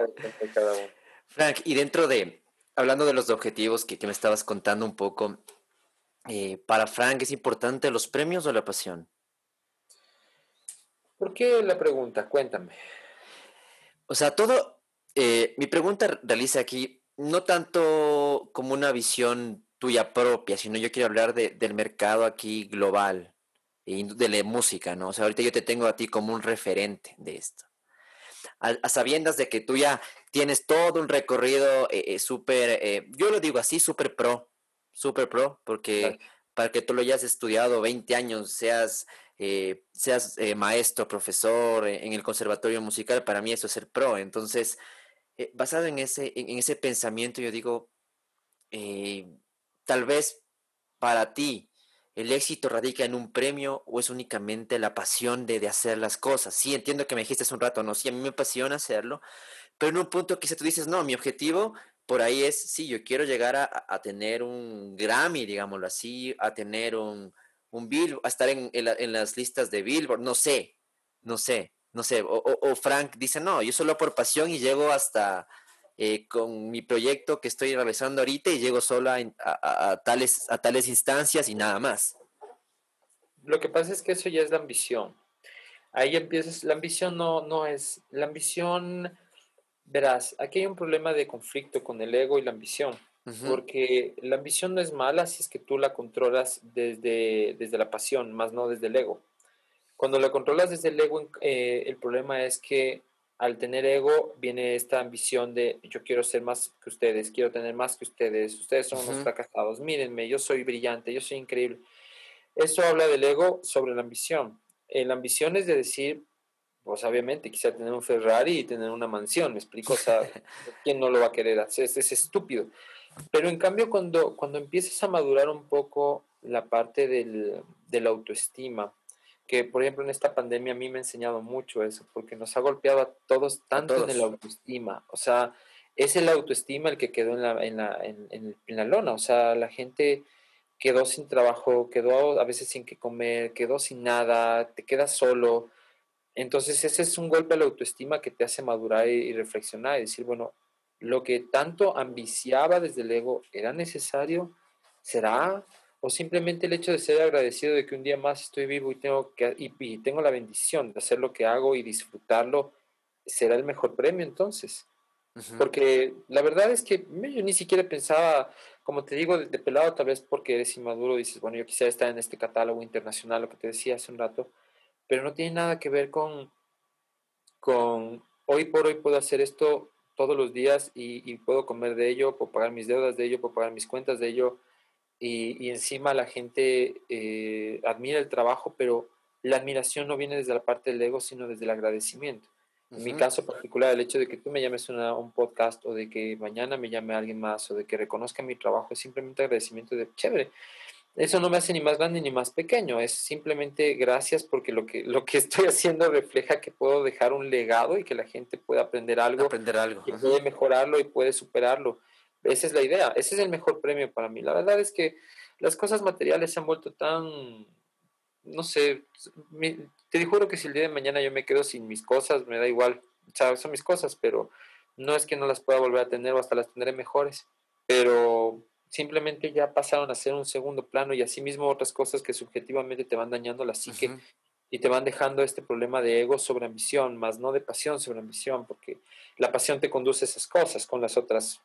cada uno. Frank, y dentro de, hablando de los objetivos que, que me estabas contando un poco, eh, para Frank, ¿es importante los premios o la pasión? ¿Por qué la pregunta? Cuéntame. O sea, todo, eh, mi pregunta realiza aquí no tanto como una visión tuya propia, sino yo quiero hablar de, del mercado aquí global y de la música, ¿no? O sea, ahorita yo te tengo a ti como un referente de esto. A, sabiendas de que tú ya tienes todo un recorrido eh, eh, súper, eh, yo lo digo así, súper pro, súper pro, porque para que tú lo hayas estudiado 20 años, seas, seas maestro, profesor en el conservatorio musical, para mí eso es ser pro. Entonces, basado en ese, en, ese pensamiento, yo digo, Tal vez para ti el éxito radica en un premio o es únicamente la pasión de, hacer las cosas. Sí, entiendo que me dijiste hace un rato, no, sí, a mí me apasiona hacerlo, pero en un punto quizá tú dices, no, mi objetivo por ahí es, sí, yo quiero llegar a, tener un Grammy, digámoslo así, a tener un, un Billboard, a estar en, las listas de Billboard, no sé, no sé, no sé. o Frank dice, no, yo solo por pasión y llego hasta eh, con mi proyecto que estoy realizando ahorita y llego solo a, tales, a tales instancias y nada más. Lo que pasa es que eso ya es la ambición. Ahí empiezas, la ambición no, no es, la ambición, verás, aquí hay un problema de conflicto con el ego y la ambición, porque la ambición no es mala si es que tú la controlas desde, desde la pasión, más no desde el ego. Cuando la controlas desde el ego, eh, el problema es que al tener ego viene esta ambición de yo quiero ser más que ustedes, quiero tener más que ustedes, ustedes son unos fracasados, mírenme, yo soy brillante, yo soy increíble. Eso habla del ego sobre la ambición. Eh, la ambición es de decir, pues obviamente quisiera tener un Ferrari y tener una mansión, me explico, o sea, ¿quién no lo va a querer hacer? Es, es estúpido. Pero en cambio, cuando, cuando empiezas a madurar un poco la parte del, de la autoestima, que por ejemplo en esta pandemia a mí me ha enseñado mucho eso, porque nos ha golpeado a todos tanto en la autoestima, o sea, es el autoestima el que quedó en la, en la, en, en la lona, o sea, la gente quedó sin trabajo, quedó a veces sin que comer, quedó sin nada, te quedas solo. Entonces ese es un golpe a la autoestima que te hace madurar y, reflexionar y decir, bueno, lo que tanto ambiciaba desde el ego era necesario, será, o simplemente el hecho de ser agradecido de que un día más estoy vivo y tengo, que, y, tengo la bendición de hacer lo que hago y disfrutarlo, será el mejor premio entonces. Porque la verdad es que yo ni siquiera pensaba, como te digo, de, pelado, tal vez porque eres inmaduro, dices, bueno, yo quisiera estar en este catálogo internacional, lo que te decía hace un rato, pero no tiene nada que ver con, con hoy por hoy puedo hacer esto todos los días y, puedo comer de ello, puedo pagar mis deudas de ello, puedo pagar mis cuentas de ello, y, encima la gente eh, admira el trabajo, pero la admiración no viene desde la parte del ego, sino desde el agradecimiento. En mi caso particular, el hecho de que tú me llames a un podcast o de que mañana me llame alguien más o de que reconozca mi trabajo es simplemente agradecimiento de chévere. Eso no me hace ni más grande ni más pequeño, es simplemente gracias porque lo que, lo que estoy haciendo refleja que puedo dejar un legado y que la gente puede aprender algo, aprender algo. que puede mejorarlo y puede superarlo. Esa es la idea, ese es el mejor premio para mí. La verdad es que las cosas materiales se han vuelto tan, no sé, te juro que si el día de mañana yo me quedo sin mis cosas, me da igual, o son mis cosas, pero no es que no las pueda volver a tener o hasta las tendré mejores, pero simplemente ya pasaron a ser un segundo plano y asimismo otras cosas que subjetivamente te van dañando la psique y te van dejando este problema de ego sobre ambición, más no de pasión sobre ambición, porque la pasión te conduce a esas cosas con las otras,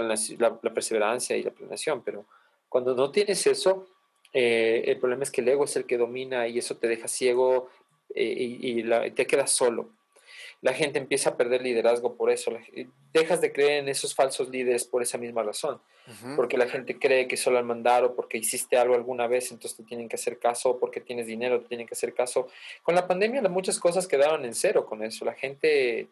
la, perseverancia y la planeación, pero cuando no tienes eso, eh, el problema es que el ego es el que domina y eso te deja ciego eh, y, te quedas solo. La gente empieza a perder liderazgo por eso. Dejas de creer en esos falsos líderes por esa misma razón. Porque la gente cree que solo al mandar o porque hiciste algo alguna vez, entonces te tienen que hacer caso, o porque tienes dinero, te tienen que hacer caso. Con la pandemia muchas cosas quedaron en cero con eso. La gente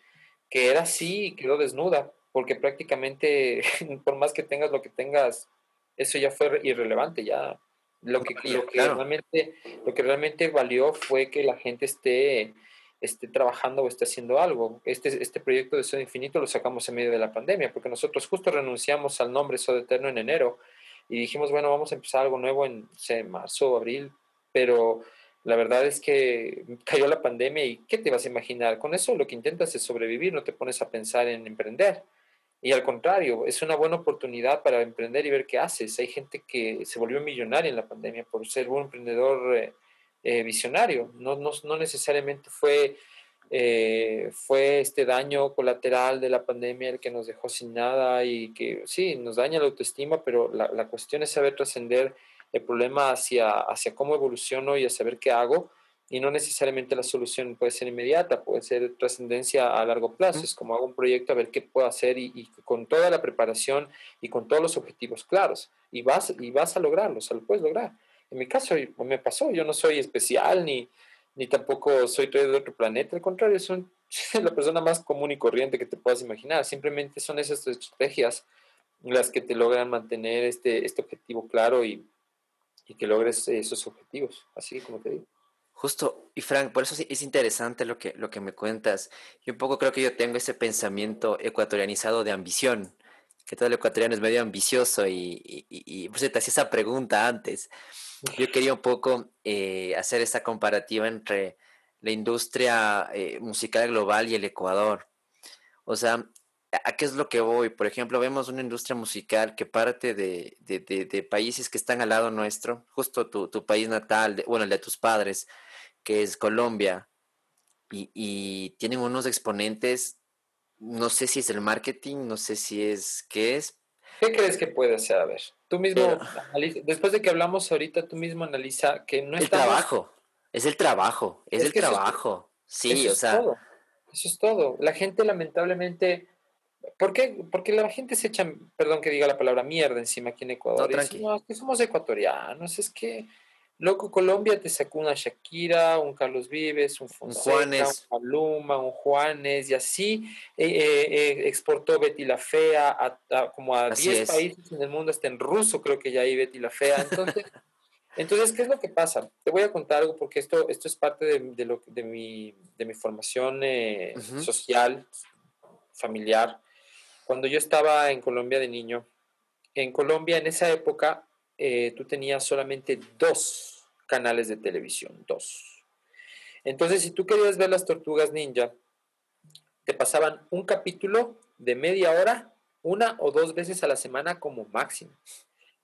que era así quedó desnuda, porque prácticamente, por más que tengas lo que tengas, eso ya fue irrelevante, ya lo que, lo que, realmente, lo que realmente valió fue que la gente esté, esté trabajando o esté haciendo algo. Este, este proyecto de Soda Infinito lo sacamos en medio de la pandemia, porque nosotros justo renunciamos al nombre Soda Eterno en enero y dijimos, bueno, vamos a empezar algo nuevo en marzo o abril, pero la verdad es que cayó la pandemia y ¿qué te vas a imaginar? Con eso lo que intentas es sobrevivir, no te pones a pensar en emprender. Y al contrario, es una buena oportunidad para emprender y ver qué haces. Hay gente que se volvió millonaria en la pandemia por ser un emprendedor eh, eh, visionario. No, no, no, necesariamente fue, eh, fue este daño colateral de la pandemia el que nos dejó sin nada y que sí, nos daña la autoestima, pero la, la cuestión es saber trascender el problema hacia, hacia cómo evoluciono y a saber qué hago y no necesariamente la solución puede ser inmediata, puede ser trascendencia a largo plazo. Es como hago un proyecto a ver qué puedo hacer y, con toda la preparación y con todos los objetivos claros. Y vas, y vas a lograrlo, o sea, lo puedes lograr. En mi caso me pasó, yo no soy especial ni, ni tampoco soy de otro planeta, al contrario, soy la persona más común y corriente que te puedas imaginar. Simplemente son esas estrategias las que te logran mantener este, este objetivo claro y, y que logres esos objetivos, así como te digo. Justo, y Frank, por eso es interesante lo que, lo que me cuentas. Y un poco creo que yo tengo ese pensamiento ecuatorianizado de ambición, que todo el ecuatoriano es medio ambicioso y, y, y por eso te hacía esa pregunta antes. Yo quería un poco eh, hacer esa comparativa entre la industria eh, musical global y el Ecuador. O sea, ¿a qué es lo que voy? Por ejemplo, vemos una industria musical que parte de, de, de, países que están al lado nuestro, justo tu, tu país natal, bueno, el de tus padres, que es Colombia, y, tienen unos exponentes, no sé si es el marketing, no sé si es, ¿qué es? ¿Qué crees que puede ser? A ver, tú mismo, después de que hablamos ahorita, tú mismo analiza que no es... El trabajo, es el trabajo, es, el trabajo, sí, o sea... Eso es todo. La gente lamentablemente... ¿Por qué? Porque la gente se echa, perdón que diga la palabra mierda encima aquí en Ecuador. No, es que somos ecuatorianos, es que Loco, Colombia te sacó una Shakira, un Carlos Vives, un Fonseca, un, Juanes. Paluma, un Juanes, y así eh, eh, eh, exportó Betty la Fea a, a- como a Así 10 es. países en el mundo, hasta en ruso creo que ya hay Betty la Fea. Entonces, entonces ¿qué es lo que pasa? Te voy a contar algo porque esto, esto es parte de, de lo, de, mi, de mi formación eh, Ujú. social, familiar. Cuando yo estaba en Colombia de niño, en Colombia en esa época eh, tú tenías solamente dos canales de televisión, dos. Entonces, si tú querías ver las tortugas ninja, te pasaban un capítulo de media hora, una o dos veces a la semana como máximo.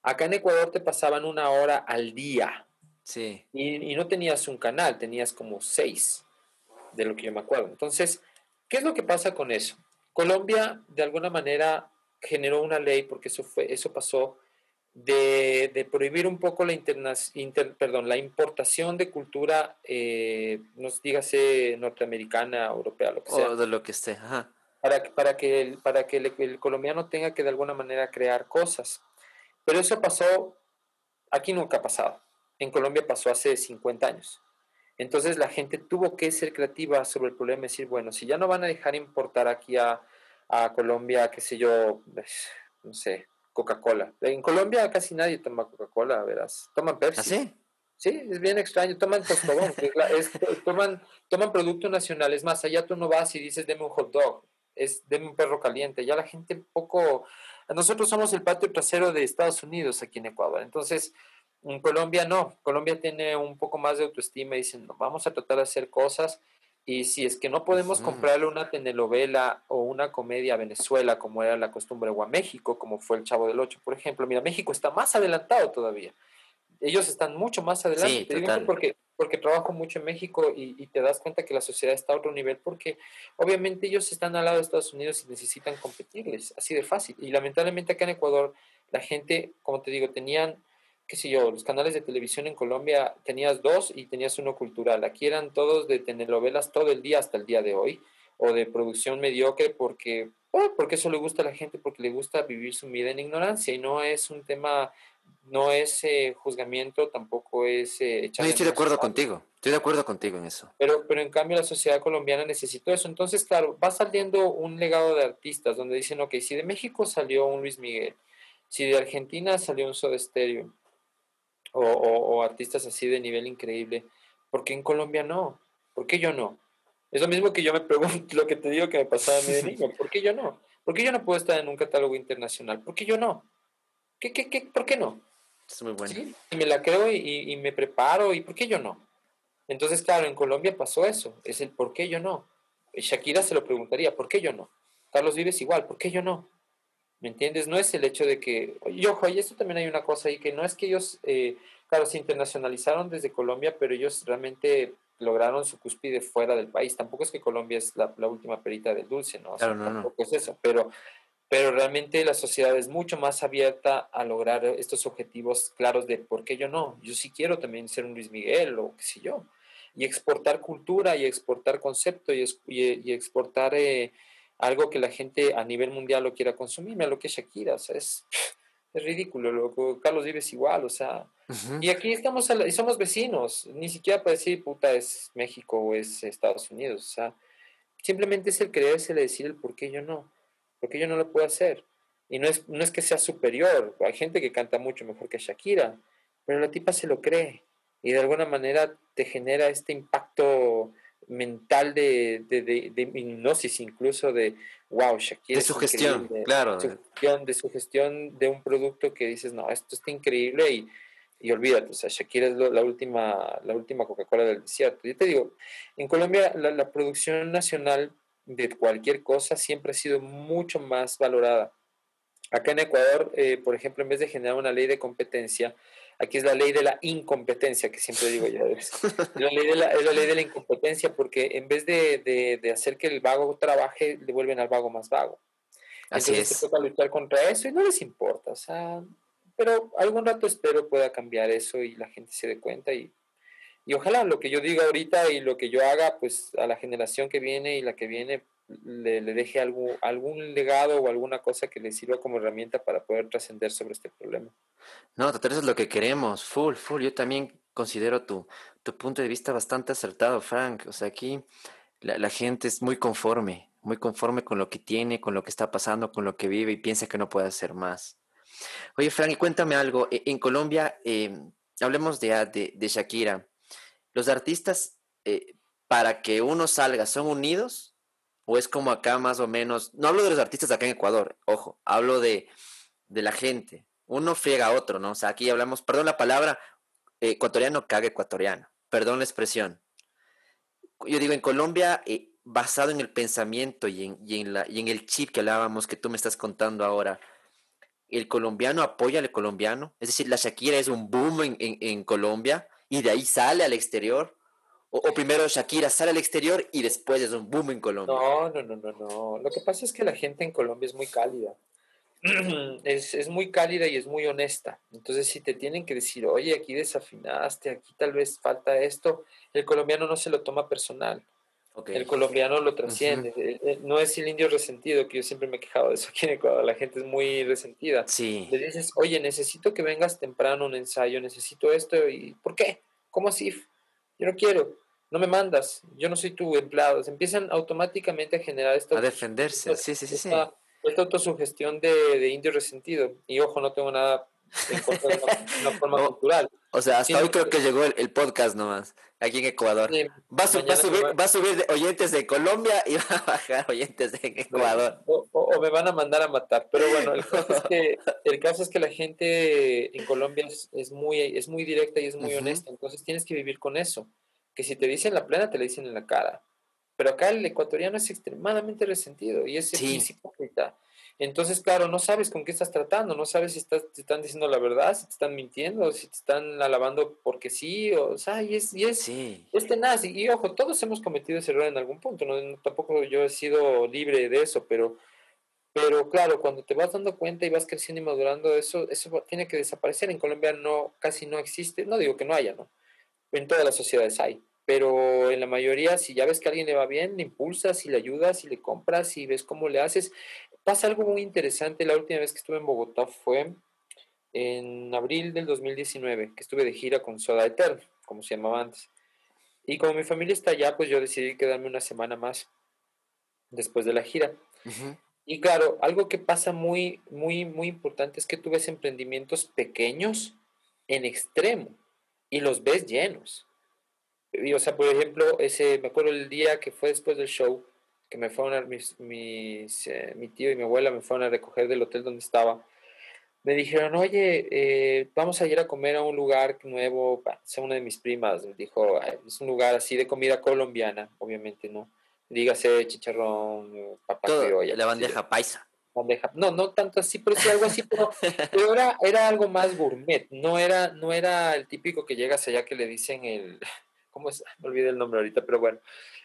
Acá en Ecuador te pasaban una hora al día Sí. y, y no tenías un canal, tenías como seis, de lo que yo me acuerdo. Entonces, ¿qué es lo que pasa con eso? Colombia, de alguna manera, generó una ley, porque eso, fue, eso pasó, de, de prohibir un poco la, interna- inter- perdón, la importación de cultura, eh, nos dígase norteamericana, europea, lo que sea O de lo que esté. Ajá. para, que- para que, el, para que el, el colombiano tenga que de alguna manera crear cosas. Pero eso pasó, aquí nunca ha pasado. En Colombia pasó hace 50 años. Entonces la gente tuvo que ser creativa sobre el problema y decir, bueno, si ya no van a dejar importar aquí a, a Colombia, qué sé yo, pues, no sé, Coca-Cola. En Colombia casi nadie toma Coca-Cola, verás. Toman Pepsi. ¿Así? Sí, es bien extraño. Toman tostobón, que es- toman, toman producto nacional. Es más, allá tú no vas y dices, deme un hot dog. Es, deme un perro caliente. Ya la gente un poco... Nosotros somos el patio trasero de Estados Unidos aquí en Ecuador. Entonces, en Colombia no. Colombia tiene un poco más de autoestima y dicen, no, vamos a tratar de hacer cosas. Y si es que no podemos comprarle una telenovela o una comedia a Venezuela, como era la costumbre, o a México, como fue el Chavo del Ocho, por ejemplo. Mira, México está más adelantado todavía ellos están mucho más adelante. Sí, Te digo porque, porque trabajo mucho en México y, y te das cuenta que la sociedad está a otro nivel porque obviamente ellos están al lado de Estados Unidos y necesitan competirles, así de fácil. Y lamentablemente acá en Ecuador la gente, como te digo, tenían, qué sé yo, los canales de televisión en Colombia tenías dos y tenías uno cultural. Aquí eran todos de telenovelas todo el día hasta el día de hoy o de producción mediocre porque, oh, porque eso le gusta a la gente, porque le gusta vivir su vida en ignorancia y no es un tema no es eh, juzgamiento, tampoco es eh, No, estoy de acuerdo contigo. Estoy de acuerdo contigo en eso. Pero, pero en cambio la sociedad colombiana necesitó eso. Entonces, claro, va saliendo un legado de artistas donde dicen, ok, si de México salió un Luis Miguel, si de Argentina salió un Soda Stereo, o, o- o artistas así de nivel increíble, ¿por qué en Colombia no? ¿Por qué yo no? Es lo mismo que yo me pregunto, lo que te digo que me pasaba a mí de niño, ¿por qué yo no? ¿Por qué yo no puedo estar en un catálogo internacional? ¿Por qué yo no? ¿Qué, qué, qué, ¿Por qué no? Es muy bueno. Sí, y me la creo y, y- me preparo, ¿y por qué yo no? Entonces, claro, en Colombia pasó eso, es el por qué yo no. Shakira se lo preguntaría, ¿por qué yo no? Carlos Vives igual, ¿por qué yo no? ¿Me entiendes? No es el hecho de que, y ojo, y esto también hay una cosa ahí, que no es que ellos, eh, claro, se internacionalizaron desde Colombia, pero ellos realmente lograron su cúspide fuera del país. Tampoco es que Colombia es la, la última perita del dulce, ¿no? O sea, Claro, no, no. tampoco es eso, pero, pero realmente la sociedad es mucho más abierta a lograr estos objetivos claros de por qué yo no. Yo sí quiero también ser un Luis Miguel o qué sé yo. Y exportar cultura y exportar concepto y, y- y exportar eh, algo que la gente a nivel mundial lo quiera consumir. Mira lo que es Shakira, o sea, es, es ridículo. Loco. Carlos Vives igual, o sea. Y aquí estamos la- y somos vecinos, ni siquiera para decir puta es México o es Estados Unidos, o sea, simplemente es el creerse, el decir el por qué yo no, por qué yo no lo puedo hacer. Y no es, no es que sea superior, hay gente que canta mucho mejor que Shakira, pero la tipa se lo cree y de alguna manera te genera este impacto mental de, de, de, de hipnosis incluso de wow, Shakira. De es su gestión, increíble", claro. de su gestión, de su gestión de un producto que dices, no, esto está increíble y, y olvídate, o sea, Shakira es lo- la última, la última Coca-Cola del desierto. Yo te digo, en Colombia la, la producción nacional de cualquier cosa siempre ha sido mucho más valorada. Acá en Ecuador, eh, por ejemplo, en vez de generar una ley de competencia, aquí es la ley de la incompetencia, que siempre digo yo. Es la ley de la, es la ley de la incompetencia, porque en vez de, de- de hacer que el vago trabaje, le vuelven al vago más vago. Así Entonces es. te toca luchar contra eso y no les importa, o sea, pero algún rato espero pueda cambiar eso y la gente se dé cuenta y, y ojalá lo que yo diga ahorita y lo que yo haga, pues a la generación que viene y la que viene le, deje algún legado o alguna cosa que le sirva como herramienta para poder trascender sobre este problema. No, total, eso es lo que queremos. Full, full. Yo también considero tu, tu punto de vista bastante acertado, Frank. O sea, aquí la, gente es muy conforme, muy conforme con lo que tiene, con lo que está pasando, con lo que vive y piensa que no puede hacer más. Oye, Frank, cuéntame algo. E, en Colombia, eh, hablemos de, de, de, Shakira. ¿Los artistas, eh, para que uno salga, son unidos? ¿O es como acá más o menos? No hablo de los artistas acá en Ecuador, ojo, hablo de, de la gente. Uno friega a otro, ¿no? O sea, aquí hablamos, perdón la palabra, ecuatoriano caga ecuatoriano. Perdón la expresión. Yo digo, en Colombia, eh, basado en el pensamiento y en, y, en la, y en el chip que hablábamos, que tú me estás contando ahora, el colombiano apoya al colombiano. Es decir, la Shakira es un boom en, en Colombia y de ahí sale al exterior. O, o, primero Shakira sale al exterior y después es un boom en Colombia. No, no, no, no, no. Lo que pasa es que la gente en Colombia es muy cálida. es, es, muy cálida y es muy honesta. Entonces, si te tienen que decir, oye, aquí desafinaste, aquí tal vez falta esto, el colombiano no se lo toma personal. Okay. El colombiano lo trasciende. Uh -huh. No es el indio resentido, que yo siempre me he quejado de eso aquí en Ecuador. La gente es muy resentida. Sí. Le dices, oye, necesito que vengas temprano a un ensayo, necesito esto. ¿Y por qué? ¿Cómo así? Yo no quiero. No me mandas. Yo no soy tu empleado. Se empiezan automáticamente a generar esto. A defenderse. Sí, sí, sí. sí esta autosugestión de, de, indio resentido. Y ojo, no tengo nada en contra de una, una forma o, cultural. O sea, hasta hoy creo que llegó el, el, podcast nomás, aquí en Ecuador. Sí, va, a, va, a subir, va, a subir de oyentes de Colombia y va a bajar oyentes de Ecuador. O, o, me van a mandar a matar. Pero bueno, el caso es que, el caso es que la gente en Colombia es, es, muy, es muy directa y es muy uh -huh. honesta. Entonces tienes que vivir con eso. Que si te dicen la plena, te la dicen en la cara. Pero acá el ecuatoriano es extremadamente resentido y es, sí. hipócrita. Entonces, claro, no sabes con qué estás tratando, no sabes si estás, te están diciendo la verdad, si te están mintiendo, si te están alabando porque sí, o, o sea, y es, y es, sí. es tenaz. Y, y, ojo, todos hemos cometido ese error en algún punto, ¿no? tampoco yo he sido libre de eso, pero, pero claro, cuando te vas dando cuenta y vas creciendo y madurando, eso, eso tiene que desaparecer. En Colombia no, casi no existe, no digo que no haya, ¿no? En todas las sociedades hay pero en la mayoría, si ya ves que a alguien le va bien, le impulsas y le ayudas y le compras y ves cómo le haces. Pasa algo muy interesante. La última vez que estuve en Bogotá fue en abril del 2019, que estuve de gira con Soda Eterno, como se llamaba antes. Y como mi familia está allá, pues yo decidí quedarme una semana más después de la gira. Uh -huh. Y claro, algo que pasa muy, muy, muy importante es que tú ves emprendimientos pequeños en extremo y los ves llenos y, o sea, por ejemplo, ese, me acuerdo el día que fue después del show, que me fueron a, mis, mis eh, mi tío y mi abuela me fueron a recoger del hotel donde estaba. Me dijeron, oye, eh, vamos a ir a comer a un lugar nuevo, una de mis primas, me dijo, es un lugar así de comida colombiana, obviamente, ¿no? Dígase chicharrón, papá criolla. La bandeja paisa. Bandeja. No, no tanto así, pero sí algo así, pero, pero era, era algo más gourmet, no era, no era el típico que llegas allá que le dicen el, ¿cómo es? Me olvidé el nombre ahorita, pero bueno,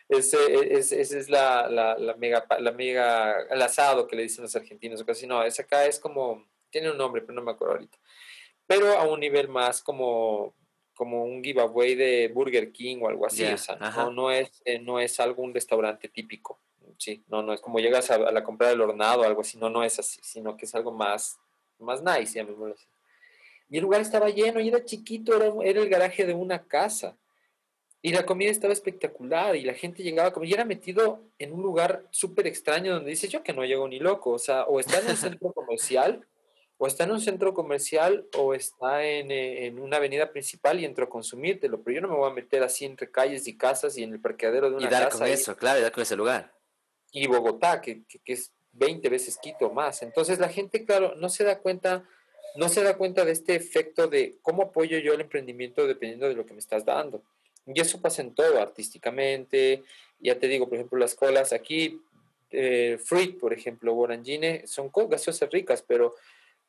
ese, ese, ese es la, la, la, mega, la mega, el asado que le dicen los argentinos, o casi no, ese acá es como, tiene un nombre, pero no me acuerdo ahorita, pero a un nivel más como, como un giveaway de Burger King o algo así, yeah, o sea, no, no, es, eh, no es algún restaurante típico, sí, no, no es como llegas a, a la compra del hornado o algo así, no, no es así, sino que es algo más, más nice, llamémoslo así. Y el lugar estaba lleno y era chiquito, era, era el garaje de una casa. Y la comida estaba espectacular y la gente llegaba a comer. Y era metido en un lugar súper extraño donde dices yo que no llego ni loco. O sea, o está en un centro comercial, o está en un centro comercial, o está en, eh, en, una avenida principal y entro a consumírtelo. Pero yo no me voy a meter así entre calles y casas y en el parqueadero de una casa. Y dar casa con y, eso, claro, y dar con ese lugar. Y Bogotá, que, que, que es 20 veces Quito más. Entonces la gente, claro, no se da cuenta no se da cuenta de este efecto de cómo apoyo yo el emprendimiento dependiendo de lo que me estás dando. Y eso pasa en todo, artísticamente. Ya te digo, por ejemplo, las colas aquí, eh, Fruit, por ejemplo, Borangine, son gaseosas ricas, pero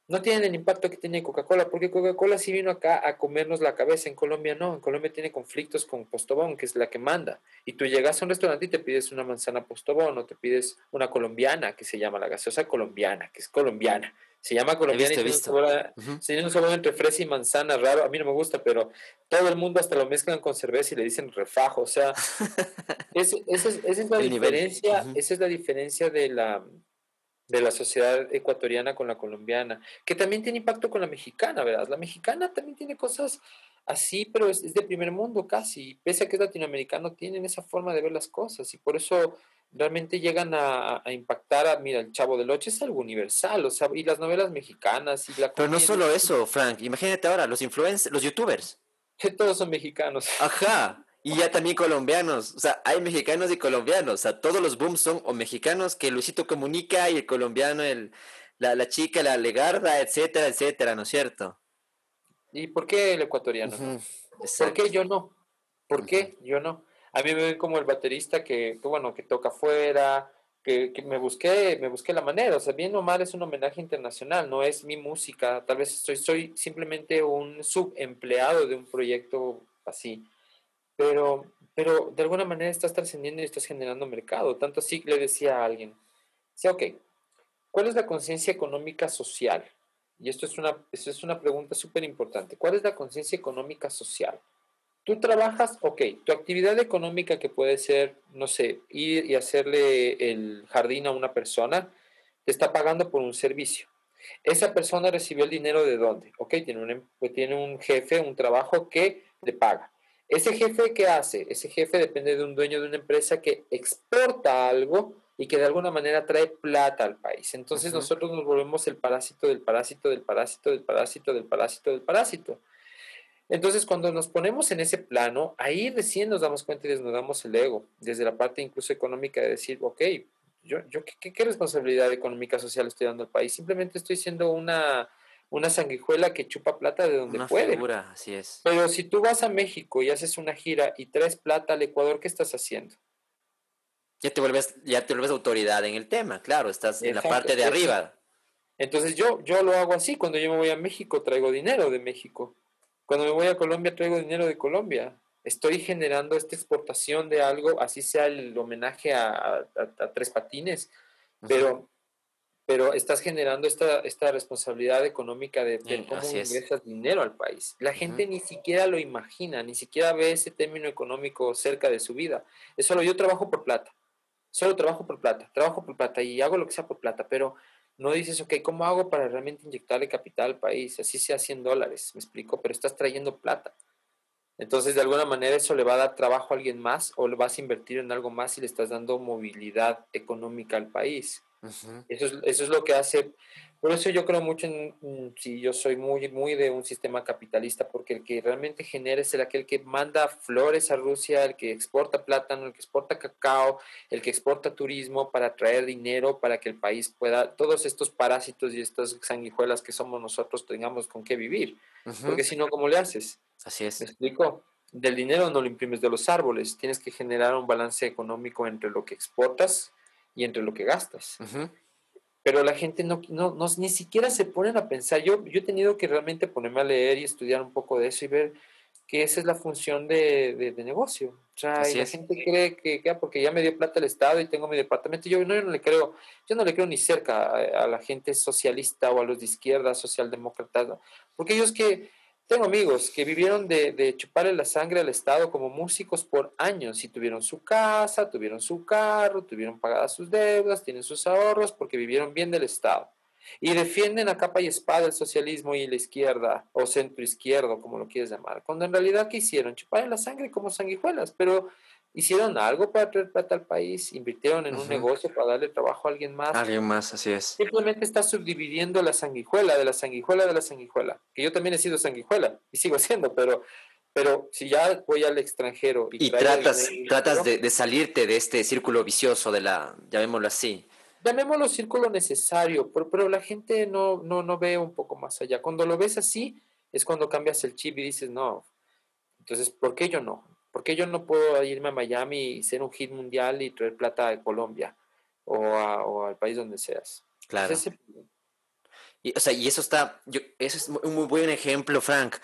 no tienen el impacto que tiene Coca-Cola, porque Coca-Cola sí vino acá a comernos la cabeza, en Colombia no, en Colombia tiene conflictos con Postobón, que es la que manda, y tú llegas a un restaurante y te pides una manzana Postobón, o te pides una colombiana, que se llama la gaseosa colombiana, que es colombiana, se llama colombiana visto, y tiene, un sabor, uh -huh. tiene un sabor entre fresa y manzana raro, a mí no me gusta, pero todo el mundo hasta lo mezclan con cerveza y le dicen refajo, o sea, es, esa, es, esa es la el diferencia, uh -huh. esa es la diferencia de la de la sociedad ecuatoriana con la colombiana, que también tiene impacto con la mexicana, ¿verdad? La mexicana también tiene cosas así, pero es, de primer mundo casi. Pese a que es latinoamericano, tienen esa forma de ver las cosas y por eso realmente llegan a, impactar a, mira, el Chavo del Ocho es algo universal, o sea, y las novelas mexicanas y la... Pero no solo eso, Frank, imagínate ahora, los influencers, los youtubers. Que todos son mexicanos. Ajá, y ya también colombianos, o sea, hay mexicanos y colombianos, o sea, todos los booms son o mexicanos que Luisito comunica y el colombiano, el, la, la chica, la legarda, etcétera, etcétera, ¿no es cierto? ¿Y por qué el ecuatoriano? ¿Por qué yo no? ¿Por qué yo no? A mí me ven como el baterista que, bueno, que toca afuera, que, me busqué, me busqué la manera. O sea, bien o mal es un homenaje internacional, no es mi música. Tal vez soy, soy simplemente un subempleado de un proyecto así. Pero, pero de alguna manera estás trascendiendo y estás generando mercado. Tanto así le decía a alguien, sí, ok, ¿cuál es la conciencia económica social? Y esto es una, esto es una pregunta súper importante. ¿Cuál es la conciencia económica social? Tú trabajas, ok, tu actividad económica que puede ser, no sé, ir y hacerle el jardín a una persona, te está pagando por un servicio. Esa persona recibió el dinero de dónde? Ok, tiene un, tiene un jefe, un trabajo que le paga. Ese jefe, ¿qué hace? Ese jefe depende de un dueño de una empresa que exporta algo y que de alguna manera trae plata al país. Entonces nosotros nos volvemos el parásito del parásito del parásito del parásito del parásito del parásito. Entonces cuando nos ponemos en ese plano, ahí recién nos damos cuenta y desnudamos el ego, desde la parte incluso económica de decir, ok, yo, yo ¿qué, qué responsabilidad económica social estoy dando al país? Simplemente estoy siendo una una sanguijuela que chupa plata de donde puede. Figura, así es. Pero si tú vas a México y haces una gira y traes plata al Ecuador, ¿qué estás haciendo? Ya te vuelves, ya te vuelves autoridad en el tema, claro, estás en la parte de arriba. Entonces yo, yo lo hago así, cuando yo me voy a México traigo dinero de México. Cuando me voy a Colombia traigo dinero de Colombia. Estoy generando esta exportación de algo, así sea el homenaje a, Tres Patines, pero pero estás generando esta, esta responsabilidad económica de, cómo ingresas dinero al país. La gente ni siquiera lo imagina, ni siquiera ve ese término económico cerca de su vida. Es solo yo trabajo por plata, solo trabajo por plata, trabajo por plata y hago lo que sea por plata, pero no dices, ok, ¿cómo hago para realmente inyectarle capital al país? Así sea 100 dólares, me explico, pero estás trayendo plata. Entonces, de alguna manera eso le va a dar trabajo a alguien más o le vas a invertir en algo más y le estás dando movilidad económica al país eso, es, eso es lo que hace, por eso yo creo mucho en, si yo soy muy, muy de un sistema capitalista, porque el que realmente genera es el aquel que manda flores a Rusia, el que exporta plátano, el que exporta cacao, el que exporta turismo para traer dinero, para que el país pueda, todos estos parásitos y estas sanguijuelas que somos nosotros tengamos con qué vivir, porque si no, ¿cómo le haces? Así es. ¿Me explico? Del dinero no lo imprimes de los árboles, tienes que generar un balance económico entre lo que exportas y entre lo que gastas. Pero la gente no, no, ni siquiera se ponen a pensar. Yo, yo he tenido que realmente ponerme a leer y estudiar un poco de eso y ver que esa es la función de, de, negocio. O sea, y la gente cree que, que, ah, porque ya me dio plata el Estado y tengo mi departamento, yo no, yo no le creo, yo no le creo ni cerca a, a, la gente socialista o a los de izquierda, socialdemócratas, porque ellos que tengo amigos que vivieron de, de, chuparle la sangre al Estado como músicos por años y tuvieron su casa, tuvieron su carro, tuvieron pagadas sus deudas, tienen sus ahorros porque vivieron bien del Estado. Y defienden a capa y espada el socialismo y la izquierda o centro izquierdo, como lo quieres llamar, cuando en realidad ¿qué hicieron? Chuparle la sangre como sanguijuelas, pero hicieron algo para traer plata al país, invirtieron en un negocio para darle trabajo a alguien más. Alguien más, así es. Simplemente está subdividiendo la sanguijuela de la sanguijuela de la sanguijuela. Que yo también he sido sanguijuela y sigo siendo, pero, pero si ya voy al extranjero y, tratas, tratas de, de, salirte de este círculo vicioso de la, llamémoslo así. Llamémoslo círculo necesario, pero, pero la gente no, no, no ve un poco más allá. Cuando lo ves así, es cuando cambias el chip y dices, no, entonces, ¿por qué yo no? ¿Por qué yo no puedo irme a Miami y ser un hit mundial y traer plata de Colombia o, al país donde seas? Claro. y, o sea, y eso está, yo, eso es un muy buen ejemplo, Frank,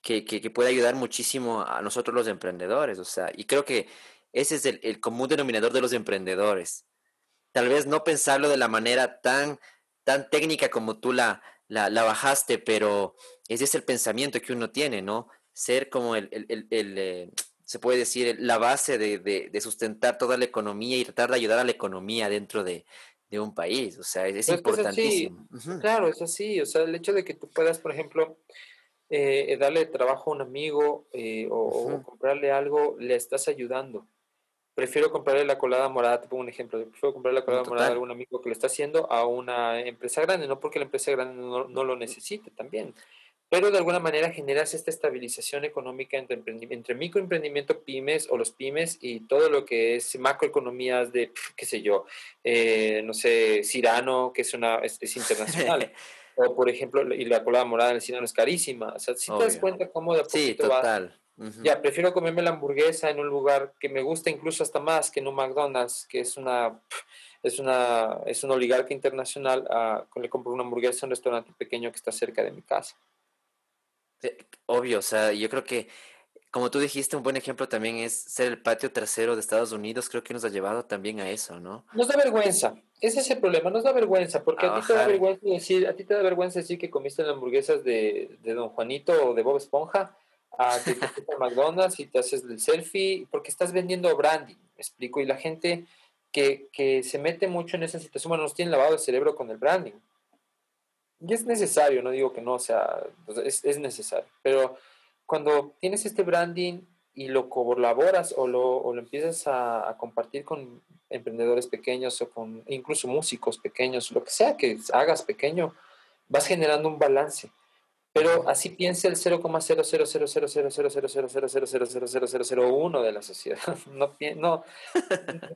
que, que, puede ayudar muchísimo a nosotros los emprendedores. O sea, y creo que ese es el, común denominador de los emprendedores. Tal vez no pensarlo de la manera tan, tan técnica como tú la, la, la bajaste, pero ese es el pensamiento que uno tiene, ¿no? Ser como el, el, el eh, se puede decir, la base de, de, sustentar toda la economía y tratar de ayudar a la economía dentro de, de un país. O sea, es, importantísimo. Claro, es así. O sea, el hecho de que tú puedas, por ejemplo, eh, darle trabajo a un amigo eh, o, comprarle algo, le estás ayudando. Prefiero comprarle la colada morada, te pongo un ejemplo, prefiero comprarle la colada morada a algún amigo que lo está haciendo a una empresa grande, no porque la empresa grande no, no lo necesite también pero de alguna manera generas esta estabilización económica entre, entre microemprendimiento, pymes o los pymes y todo lo que es macroeconomías de, qué sé yo, eh, no sé, Cirano, que es, una, es, internacional. o por ejemplo, y la colada morada en el Cirano es carísima. O sea, si te das cuenta cómo de a Sí, total. Ya, prefiero comerme la hamburguesa en un lugar que me gusta incluso hasta más que en un McDonald's, que es una es una es un oligarca internacional, a, le compro una hamburguesa en un restaurante pequeño que está cerca de mi casa. Obvio, o sea, yo creo que, como tú dijiste, un buen ejemplo también es ser el patio trasero de Estados Unidos, creo que nos ha llevado también a eso, ¿no? Nos da vergüenza, ese es el problema, nos da vergüenza, porque a ti te da vergüenza decir, a ti te da vergüenza decir que comiste las hamburguesas de, de Don Juanito o de Bob Esponja, a que te a McDonald's y te haces el selfie, porque estás vendiendo branding, me explico, y la gente que, que se mete mucho en esa situación, bueno, nos tiene lavado el cerebro con el branding. Y es necesario, no digo que no, o sea, es, es necesario. Pero cuando tienes este branding y lo colaboras o lo, o lo empiezas a, a, compartir con emprendedores pequeños o con incluso músicos pequeños, lo que sea que hagas pequeño, vas generando un balance. Pero así piensa el 0,000000000000001 de la sociedad. No, no,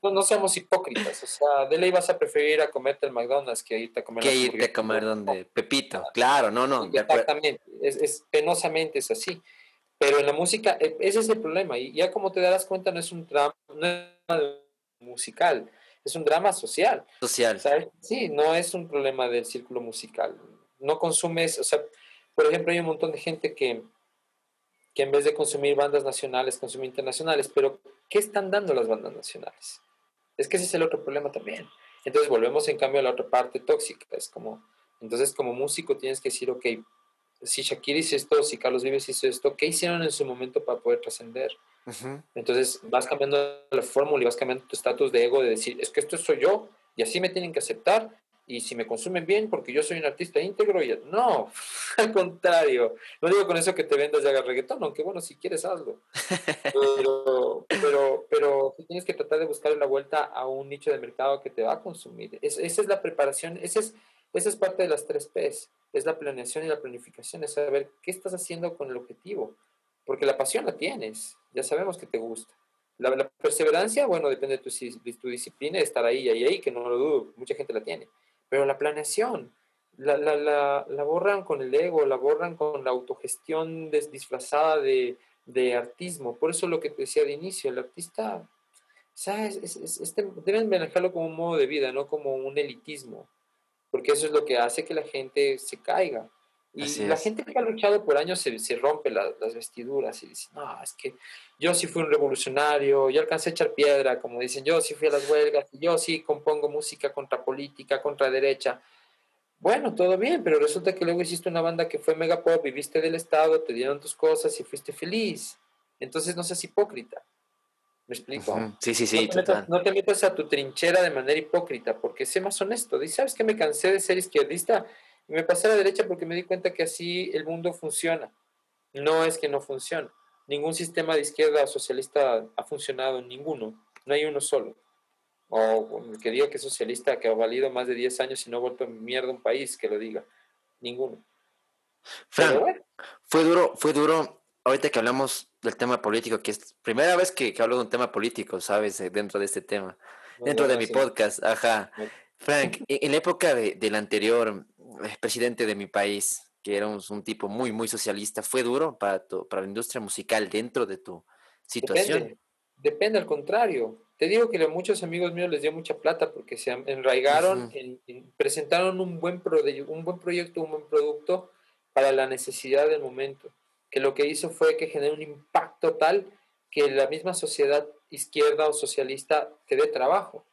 no, somos hipócritas. O sea, de ley vas a preferir a comerte el McDonald's que irte a comer Que irte a comer donde Pepito. Claro, no, no. Exactamente. Es, es, penosamente es así. Pero en la música, ese es el problema. Y ya como te darás cuenta, no es un drama, musical, es un drama social. Social. Sí, no es un problema del círculo musical. No consumes, o sea, por ejemplo, hay un montón de gente que, que en vez de consumir bandas nacionales, consume internacionales, pero ¿qué están dando las bandas nacionales? Es que ese es el otro problema también. Entonces volvemos en cambio a la otra parte tóxica. Es como, entonces como músico tienes que decir, ok, si Shakira hizo esto, si Carlos Vives hizo esto, ¿qué hicieron en su momento para poder trascender? Entonces vas cambiando la fórmula y vas cambiando tu estatus de ego de decir, es que esto soy yo y así me tienen que aceptar y si me consumen bien porque yo soy un artista íntegro, y no, al contrario, no digo con eso que te vendas y hagas reggaetón, aunque bueno, si quieres hazlo, pero, pero, tienes que tratar de buscar la vuelta a un nicho de mercado que te va a consumir. esa es la preparación, esa es, esa es parte de las tres P's, es la planeación y la planificación, es saber qué estás haciendo con el objetivo, porque la pasión la tienes, ya sabemos que te gusta. La, perseverancia, bueno, depende de tu, de tu disciplina, estar ahí ahí, ahí, que no lo dudo, mucha gente la tiene pero la planeación, la, la, la, la, borran con el ego, la borran con la autogestión disfrazada de, de, artismo. Por eso lo que te decía de inicio, el artista, ¿sabes? Es, es, deben manejarlo como un modo de vida, no como un elitismo, porque eso es lo que hace que la gente se caiga. Y la gente que ha luchado por años se, se rompe las vestiduras y dice, no, es que yo sí fui un revolucionario, yo alcancé a echar piedra, como dicen, yo sí fui a las huelgas, yo sí compongo música contra política, contra derecha. Bueno, todo bien, pero resulta que luego hiciste una banda que fue mega pop, viviste del Estado, te dieron tus cosas y fuiste feliz. Entonces no seas hipócrita. ¿Me explico? Sí, sí, sí. No te, metas, no te, metas, a tu trinchera de manera hipócrita, porque sé más honesto. Dices, ¿sabes qué? Me cansé de ser izquierdista y me pasé a la derecha porque me di cuenta que así el mundo funciona. No es que no funciona. Ningún sistema de izquierda socialista ha funcionado ninguno. No hay uno solo. O el que diga que es socialista, que ha valido más de 10 años y no ha vuelto mierda un país, que lo diga. Ninguno. Fran, fue duro, fue duro, ahorita que hablamos del tema político, que es primera vez que, hablo de un tema político, ¿sabes? Dentro de este tema. dentro de mi podcast, ajá. Frank, en la época de, del anterior presidente de mi país, que era un, tipo muy, muy socialista, ¿fue duro para, para la industria musical dentro de tu situación? Depende, al contrario. Te digo que a muchos amigos míos les dio mucha plata porque se enraigaron, presentaron un buen, un buen proyecto, un buen producto para la necesidad del momento, que lo que hizo fue que generó un impacto tal que la misma sociedad izquierda o socialista te dé trabajo.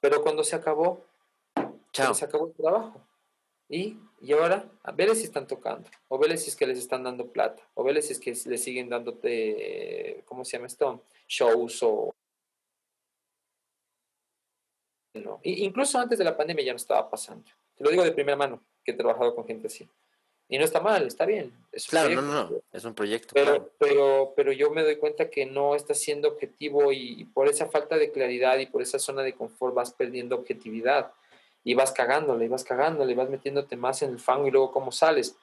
Pero cuando se acabó, se acabó el trabajo. Y, y ahora, a ver si están tocando, o ver si es que les están dando plata, o ver si es que les siguen dando, ¿cómo se llama esto? Shows o... No. incluso antes de la pandemia ya no estaba pasando. Te lo digo de primera mano, que he trabajado con gente así. Y no está mal, está bien. claro, no, no, no, es un proyecto. Pero, pero, pero yo me doy cuenta que no está siendo objetivo y, por esa falta de claridad y por esa zona de confort vas perdiendo objetividad y vas cagándole, y vas cagándole, y vas metiéndote más en el fango y luego cómo sales.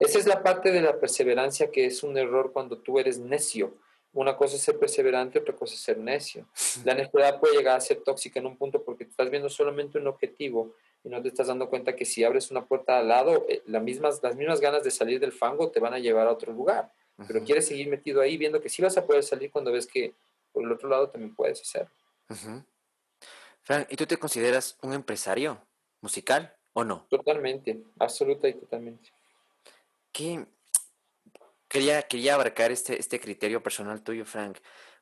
Esa es la parte de la perseverancia que es un error cuando tú eres necio. Una cosa es ser perseverante, otra cosa es ser necio. La necedad puede llegar a ser tóxica en un punto porque estás viendo solamente un objetivo y no te estás dando cuenta que si abres una puerta al lado, eh, mismas, las mismas ganas de salir del fango te van a llevar a otro lugar. Pero quieres seguir metido ahí viendo que sí vas a poder salir cuando ves que por el otro lado también puedes hacerlo. Frank, ¿y tú te consideras un empresario musical o no? Totalmente, absoluta y totalmente. ¿Qué? Quería, quería abarcar este, este criterio personal tuyo, Frank,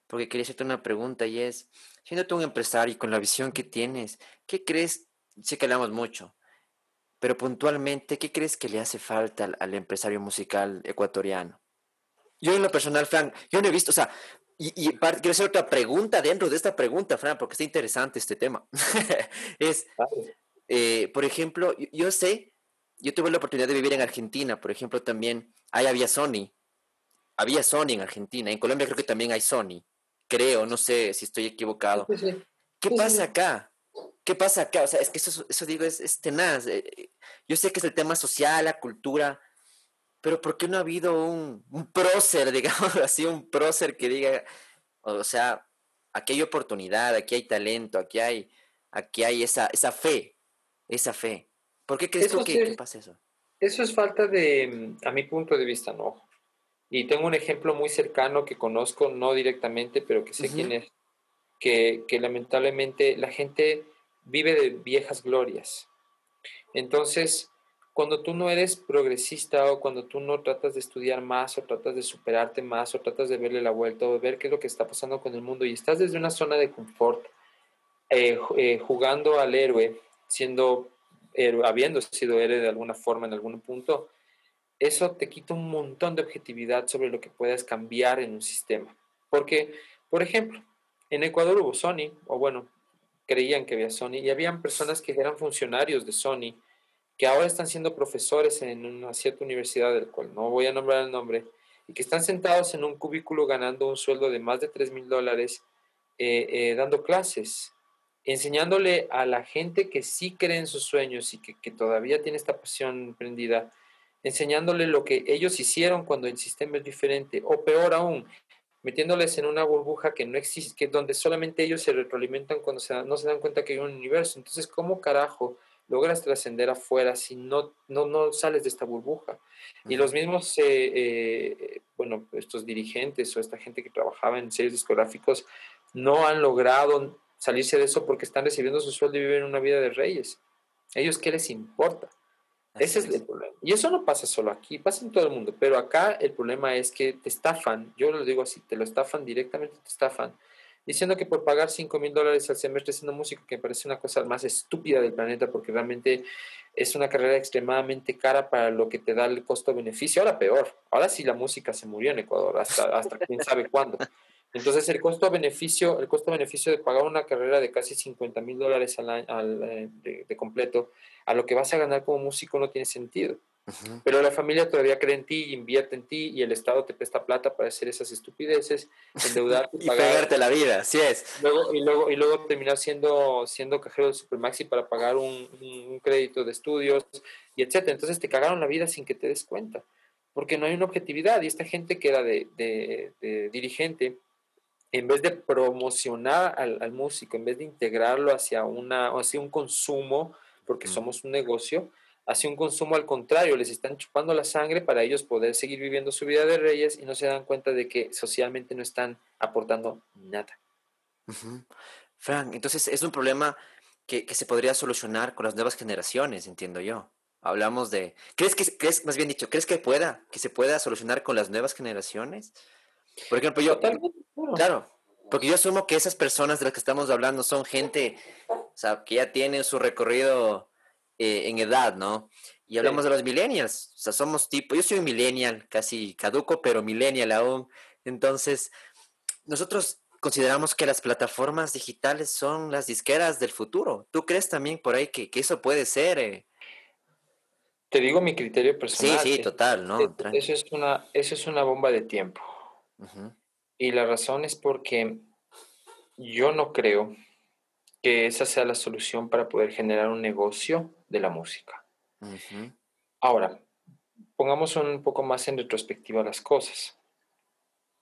porque quería hacerte una pregunta y es, siendo tú un empresario y con la visión que tienes, ¿qué crees sé que hablamos mucho, pero puntualmente, ¿qué crees que le hace falta al, empresario musical ecuatoriano? Yo en lo personal, Frank, yo no he visto, o sea, y, quiero hacer otra pregunta dentro de esta pregunta, Frank, porque está interesante este tema. es, eh, por ejemplo, yo, sé, yo tuve la oportunidad de vivir en Argentina, por ejemplo, también, ahí había Sony, había Sony en Argentina, en Colombia creo que también hay Sony, creo, no sé si estoy equivocado. ¿Qué pasa acá? ¿Qué pasa acá? O sea, es que eso, eso digo, es, es tenaz. Eh, eh, yo sé que es el tema social, la cultura, pero ¿por qué no ha habido un, un prócer, digamos así, un prócer que diga, o sea, aquí hay oportunidad, aquí hay talento, aquí hay, aquí hay esa, esa fe, esa fe. ¿Por qué crees tú que, pasa eso? Eso es falta de, a mi punto de vista, no. Y tengo un ejemplo muy cercano que conozco, no directamente, pero que sé quién es, que, que lamentablemente la gente vive de viejas glorias. Entonces, cuando tú no eres progresista o cuando tú no tratas de estudiar más o tratas de superarte más o tratas de verle la vuelta o ver qué es lo que está pasando con el mundo y estás desde una zona de confort eh, eh, jugando al héroe, siendo habiendo sido héroe de alguna forma en algún punto, eso te quita un montón de objetividad sobre lo que puedas cambiar en un sistema. Porque, por ejemplo, en Ecuador hubo Sony, o bueno, creían que había Sony y habían personas que eran funcionarios de Sony que ahora están siendo profesores en una cierta universidad del cual no voy a nombrar el nombre y que están sentados en un cubículo ganando un sueldo de más de 3 mil dólares eh, eh, dando clases, enseñándole a la gente que sí cree en sus sueños y que, que todavía tiene esta pasión prendida, enseñándole lo que ellos hicieron cuando el sistema es diferente, o peor aún, metiéndoles en una burbuja que no existe, que donde solamente ellos se retroalimentan cuando se no se dan cuenta que hay un universo. Entonces, ¿cómo carajo logras trascender afuera si no, no, no sales de esta burbuja? Y los mismos, eh, eh, bueno, estos dirigentes o esta gente que trabajaba en series discográficos no han logrado salirse de eso porque están recibiendo su sueldo y viven una vida de reyes. ¿Ellos qué les importa? Ese es el problema. Y eso no pasa solo aquí, pasa en todo el mundo. Pero acá el problema es que te estafan, yo lo digo así, te lo estafan directamente, te estafan, diciendo que por pagar 5 mil dólares al semestre haciendo música, que me parece una cosa más estúpida del planeta, porque realmente es una carrera extremadamente cara para lo que te da el costo-beneficio. Ahora peor, ahora sí la música se murió en Ecuador, hasta, hasta quién sabe cuándo. Entonces el costo-beneficio, el costo-beneficio de pagar una carrera de casi 50 mil dólares al, al eh, de, completo a lo que vas a ganar como músico no tiene sentido. Pero la familia todavía cree en ti, invierte en ti y el Estado te presta plata para hacer esas estupideces, endeudarte y pagarte la vida, así es. Luego, y, luego, y luego terminar siendo, siendo cajero de Supermaxi para pagar un, un crédito de estudios y etcétera. Entonces te cagaron la vida sin que te des cuenta, porque no hay una objetividad y esta gente que era de, de, de dirigente en vez de promocionar al, músico, en vez de integrarlo hacia, una, hacia un consumo, porque somos un negocio, hacia un consumo al contrario, les están chupando la sangre para ellos poder seguir viviendo su vida de reyes y no se dan cuenta de que socialmente no están aportando nada. Frank, entonces es un problema que, se podría solucionar con las nuevas generaciones, entiendo yo. Hablamos de... ¿Crees que, crees, más bien dicho, crees que pueda, que se pueda solucionar con las nuevas generaciones? Por ejemplo, yo, claro, porque yo asumo que esas personas de las que estamos hablando son gente, o sea, que ya tienen su recorrido eh, en edad, ¿no? Y hablamos de los millennials, o sea, somos tipo, yo soy un millennial, casi caduco, pero millennial aún. Entonces, nosotros consideramos que las plataformas digitales son las disqueras del futuro. ¿Tú crees también por ahí que, eso puede ser? Eh? Te digo mi criterio personal. Sí, sí, total, ¿no? Eso es una, eso es una bomba de tiempo. Y la razón es porque yo no creo que esa sea la solución para poder generar un negocio de la música. Ahora, pongamos un poco más en retrospectiva las cosas.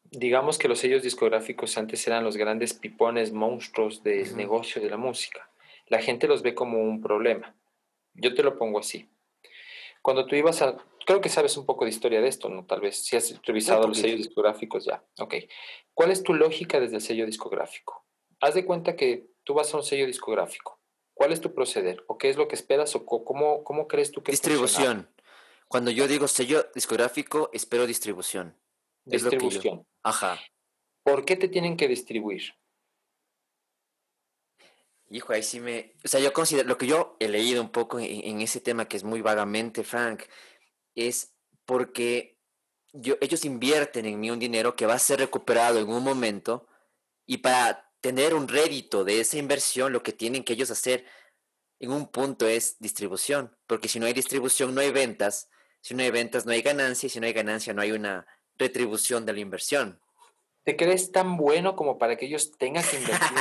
Digamos que los sellos discográficos antes eran los grandes pipones monstruos del negocio de la música. La gente los ve como un problema. Yo te lo pongo así. Cuando tú ibas a... Creo que sabes un poco de historia de esto, ¿no? Tal vez si has revisado los sellos discográficos ya. Ok. ¿Cuál es tu lógica desde el sello discográfico? Haz de cuenta que tú vas a un sello discográfico. ¿Cuál es tu proceder? ¿O qué es lo que esperas? ¿O cómo, cómo crees tú que Distribución. Cuando yo digo sello discográfico, espero distribución. Distribución. Ajá. ¿Por qué te tienen que distribuir? Hijo, ahí sí me... O sea, yo considero, lo que yo he leído un poco en, ese tema, que es muy vagamente, Frank, es porque yo, ellos invierten en mí un dinero que va a ser recuperado en un momento y para tener un rédito de esa inversión, lo que tienen que ellos hacer en un punto es distribución, porque si no hay distribución no hay ventas, si no hay ventas no hay ganancia y si no hay ganancia no hay una retribución de la inversión. ¿Te crees tan bueno como para que ellos tengan que invertir?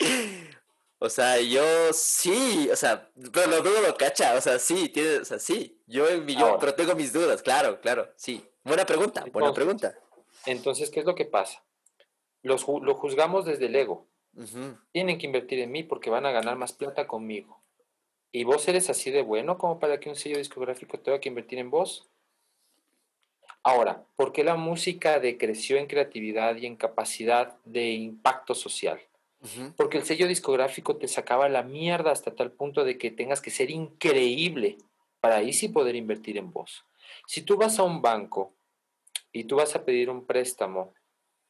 o sea, yo sí, o sea, pero lo dudo lo cacha, o sea, sí, tiene, o sea, sí, yo, yo pero tengo mis dudas, claro, claro, sí. Buena pregunta, buena pregunta. Entonces, ¿qué es lo que pasa? Los, lo juzgamos desde el ego. Tienen que invertir en mí porque van a ganar más plata conmigo. ¿Y vos eres así de bueno como para que un sello discográfico tenga que invertir en vos? Ahora, ¿por qué la música decreció en creatividad y en capacidad de impacto social? Porque el sello discográfico te sacaba la mierda hasta tal punto de que tengas que ser increíble para ahí sí poder invertir en vos. Si tú vas a un banco y tú vas a pedir un préstamo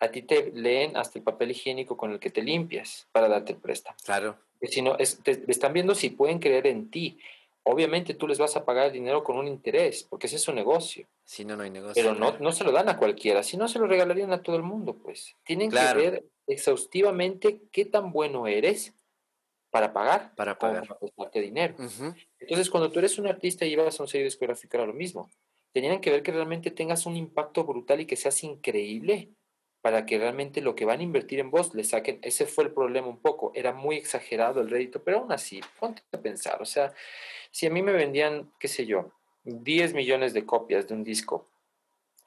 a ti te leen hasta el papel higiénico con el que te limpias para darte el préstamo. Claro. Si no, te, están viendo si pueden creer en ti. Obviamente tú les vas a pagar el dinero con un interés, porque ese es su negocio. Si no, no hay negocio. Pero no, no se lo dan a cualquiera, si no se lo regalarían a todo el mundo, pues. Tienen que ver exhaustivamente qué tan bueno eres para pagar. Para pagar. Para dinero. Entonces, cuando tú eres un artista y vas a un sello discográfico, era lo mismo. Tenían que ver que realmente tengas un impacto brutal y que seas increíble para que realmente lo que van a invertir en vos le saquen. Ese fue el problema un poco. Era muy exagerado el rédito, pero aún así, ponte a pensar. O sea, si a mí me vendían, qué sé yo, 10 millones de copias de un disco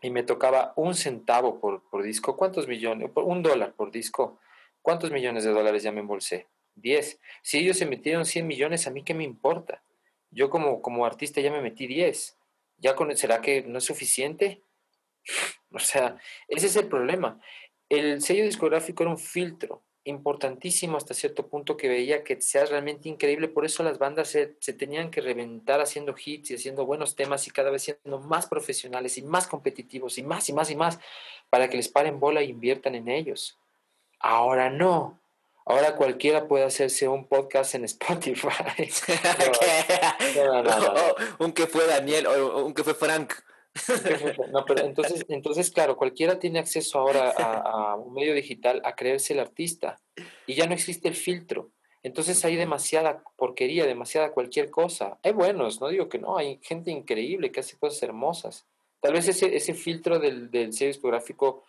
y me tocaba un centavo por, por disco, ¿cuántos millones? Un dólar por disco. ¿Cuántos millones de dólares ya me embolsé? 10. Si ellos se metieron 100 millones, ¿a mí qué me importa? Yo como, como artista ya me metí 10. ¿Ya ¿Será que no es suficiente? O sea, ese es el problema. El sello discográfico era un filtro importantísimo hasta cierto punto que veía que seas realmente increíble. Por eso las bandas se, tenían que reventar haciendo hits y haciendo buenos temas y cada vez siendo más profesionales y más competitivos y más y más y más para que les paren bola e inviertan en ellos. Ahora no. Ahora cualquiera puede hacerse un podcast en Spotify. un que fue Daniel o un que fue Frank. No, pero entonces, entonces, claro, cualquiera tiene acceso ahora a, un medio digital a creerse el artista y ya no existe el filtro. Entonces hay demasiada porquería, demasiada cualquier cosa. Hay buenos, no digo que no, hay gente increíble que hace cosas hermosas. Tal vez ese, ese filtro del, del sello discográfico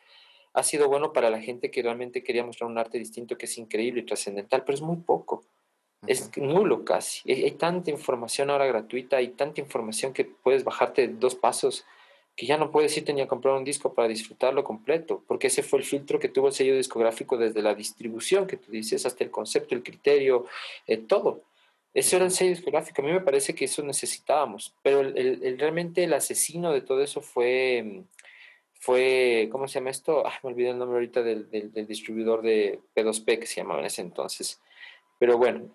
ha sido bueno para la gente que realmente quería mostrar un arte distinto que es increíble y trascendental, pero es muy poco. Es nulo casi. Hay, tanta información ahora gratuita, hay tanta información que puedes bajarte dos pasos que ya no puedes irte ni a comprar un disco para disfrutarlo completo, porque ese fue el filtro que tuvo el sello discográfico desde la distribución que tú dices, hasta el concepto, el criterio, eh, todo. Ese era el sello discográfico. A mí me parece que eso necesitábamos, pero el, realmente el asesino de todo eso fue, fue, ¿cómo se llama esto? Me olvidé el nombre ahorita del, del, del distribuidor de P2P que se llamaba en ese entonces. Pero bueno,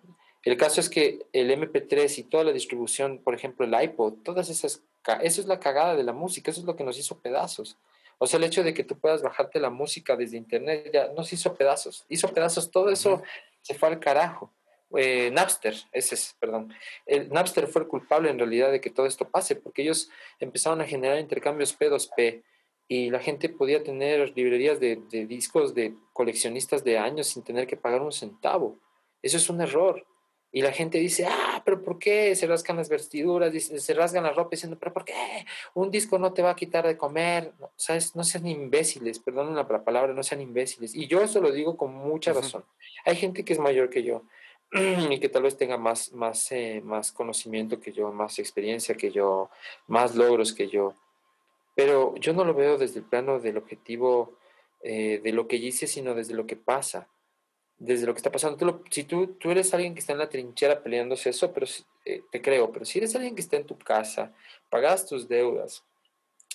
el caso es que el MP3 y toda la distribución, por ejemplo, el iPod, todas esas, eso es la cagada de la música, eso es lo que nos hizo pedazos. O sea, el hecho de que tú puedas bajarte la música desde internet ya nos hizo pedazos, hizo pedazos, todo eso se fue al carajo. Eh, Napster, ese es, perdón. El Napster fue el culpable en realidad de que todo esto pase, porque ellos empezaron a generar intercambios P2P y la gente podía tener librerías de discos de coleccionistas de años sin tener que pagar un centavo. Eso es un error. Y la gente dice, ah, pero ¿por qué se rasgan las vestiduras? Se rasgan la ropa diciendo, pero ¿por qué? Un disco no te va a quitar de comer. No, ¿sabes? no sean imbéciles, perdón la palabra, no sean imbéciles. Y yo eso lo digo con mucha razón. Hay gente que es mayor que yo y que tal vez tenga más, más, eh, más conocimiento que yo, más experiencia que yo, más logros que yo. Pero yo no lo veo desde el plano del objetivo eh, de lo que hice, sino desde lo que pasa desde lo que está pasando. Tú si tú, tú eres alguien que está en la trinchera peleándose eso, pero eh, te creo, pero si eres alguien que está en tu casa, pagas tus deudas,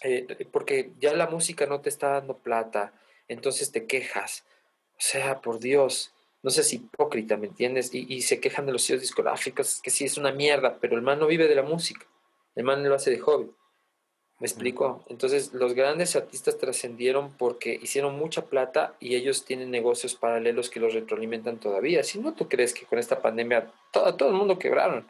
eh, porque ya la música no te está dando plata, entonces te quejas. O sea, por Dios, no seas hipócrita, ¿me entiendes? Y, y se quejan de los sellos discográficos, que sí es una mierda, pero el man no vive de la música, el man lo hace de hobby. ¿Me explico? Entonces, los grandes artistas trascendieron porque hicieron mucha plata y ellos tienen negocios paralelos que los retroalimentan todavía. Si no, tú crees que con esta pandemia todo, todo el mundo quebraron.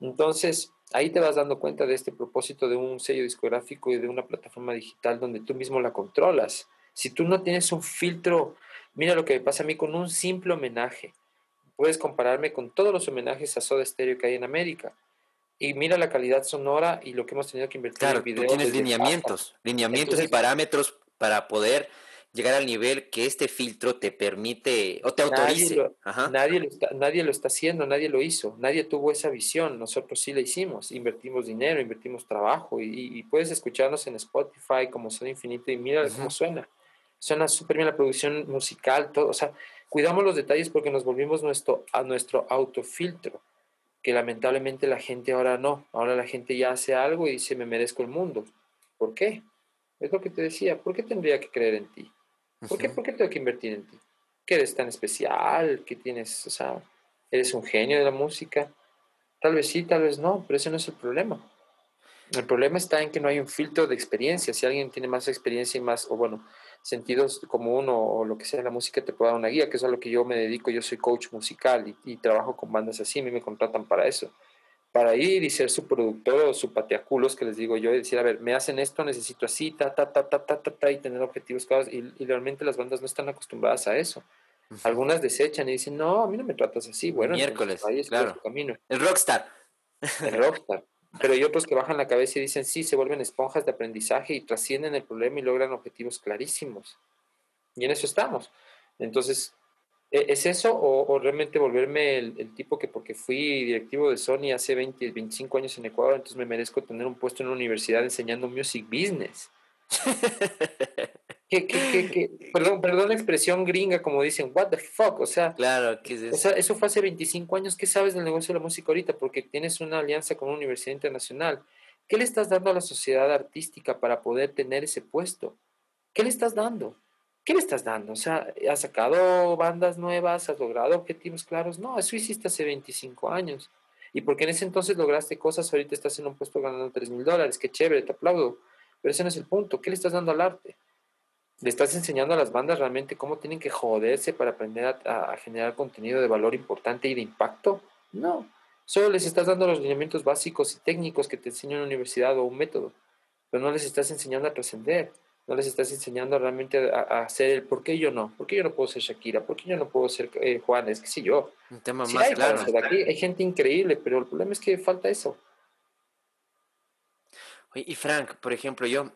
Entonces, ahí te vas dando cuenta de este propósito de un sello discográfico y de una plataforma digital donde tú mismo la controlas. Si tú no tienes un filtro, mira lo que me pasa a mí con un simple homenaje. Puedes compararme con todos los homenajes a Soda Stereo que hay en América y mira la calidad sonora y lo que hemos tenido que invertir en video. Tú tienes lineamientos, lineamientos y parámetros para poder llegar al nivel que este filtro te permite o te autorice. Nadie lo, está, nadie lo está haciendo, nadie lo hizo, nadie tuvo esa visión, nosotros sí la hicimos, invertimos dinero, invertimos trabajo y, puedes escucharnos en Spotify como Son Infinito y mira cómo suena. Suena súper bien la producción musical, todo, o sea, cuidamos los detalles porque nos volvimos nuestro, a nuestro autofiltro que lamentablemente la gente ahora no. Ahora la gente ya hace algo y dice, me merezco el mundo. ¿Por qué? Es lo que te decía, ¿por qué tendría que creer en ti? ¿Por, qué, ¿Por qué tengo que invertir en ti? ¿Que eres tan especial? ¿Que tienes, o sea, eres un genio de la música? Tal vez sí, tal vez no, pero ese no es el problema. El problema está en que no hay un filtro de experiencia. Si alguien tiene más experiencia y más, o bueno, sentidos como uno o lo que sea la música te pueda dar una guía, que es a lo que yo me dedico, yo soy coach musical y, trabajo con bandas así, a mí me contratan para eso, para ir y ser su productor o su pateaculos, que les digo yo, y decir, a ver, me hacen esto, necesito así, ta, ta, ta, ta, ta, ta, ta y tener objetivos claros, y, realmente las bandas no están acostumbradas a eso. Algunas desechan y dicen, no, a mí no me tratas así, bueno, miércoles, ahí es claro. camino. El rockstar. El rockstar. Pero hay otros que bajan la cabeza y dicen, sí, se vuelven esponjas de aprendizaje y trascienden el problema y logran objetivos clarísimos. Y en eso estamos. Entonces, ¿e-, ¿es eso o, realmente volverme el, tipo que porque fui directivo de Sony hace 20, 25 años en Ecuador, entonces me merezco tener un puesto en una universidad enseñando music business? ¿Qué, qué, qué, Perdón, perdón la expresión gringa, como dicen, what the fuck, o sea, claro, ¿qué es eso? O sea, eso fue hace 25 años, ¿qué sabes del negocio de la música ahorita? Porque tienes una alianza con una universidad internacional. ¿Qué le estás dando a la sociedad artística para poder tener ese puesto? ¿Qué le estás dando? ¿Qué le estás dando? O sea, ¿has sacado bandas nuevas? ¿Has logrado objetivos claros? No, eso hiciste hace 25 años. Y porque en ese entonces lograste cosas, ahorita estás en un puesto ganando 3 mil dólares, qué chévere, te aplaudo. Pero ese no es el punto. ¿Qué le estás dando al arte? ¿Le estás enseñando a las bandas realmente cómo tienen que joderse para aprender a, generar contenido de valor importante y de impacto? No. Solo les estás dando los lineamientos básicos y técnicos que te enseña una universidad o un método. Pero no les estás enseñando a trascender. No les estás enseñando realmente a, hacer el por qué yo no. ¿Por qué yo no puedo ser Shakira? ¿Por qué yo no puedo ser eh, Juanes? ¿Qué sé yo? Un tema más claro. Aquí hay gente increíble, pero el problema es que falta eso. Y Frank, por ejemplo, yo,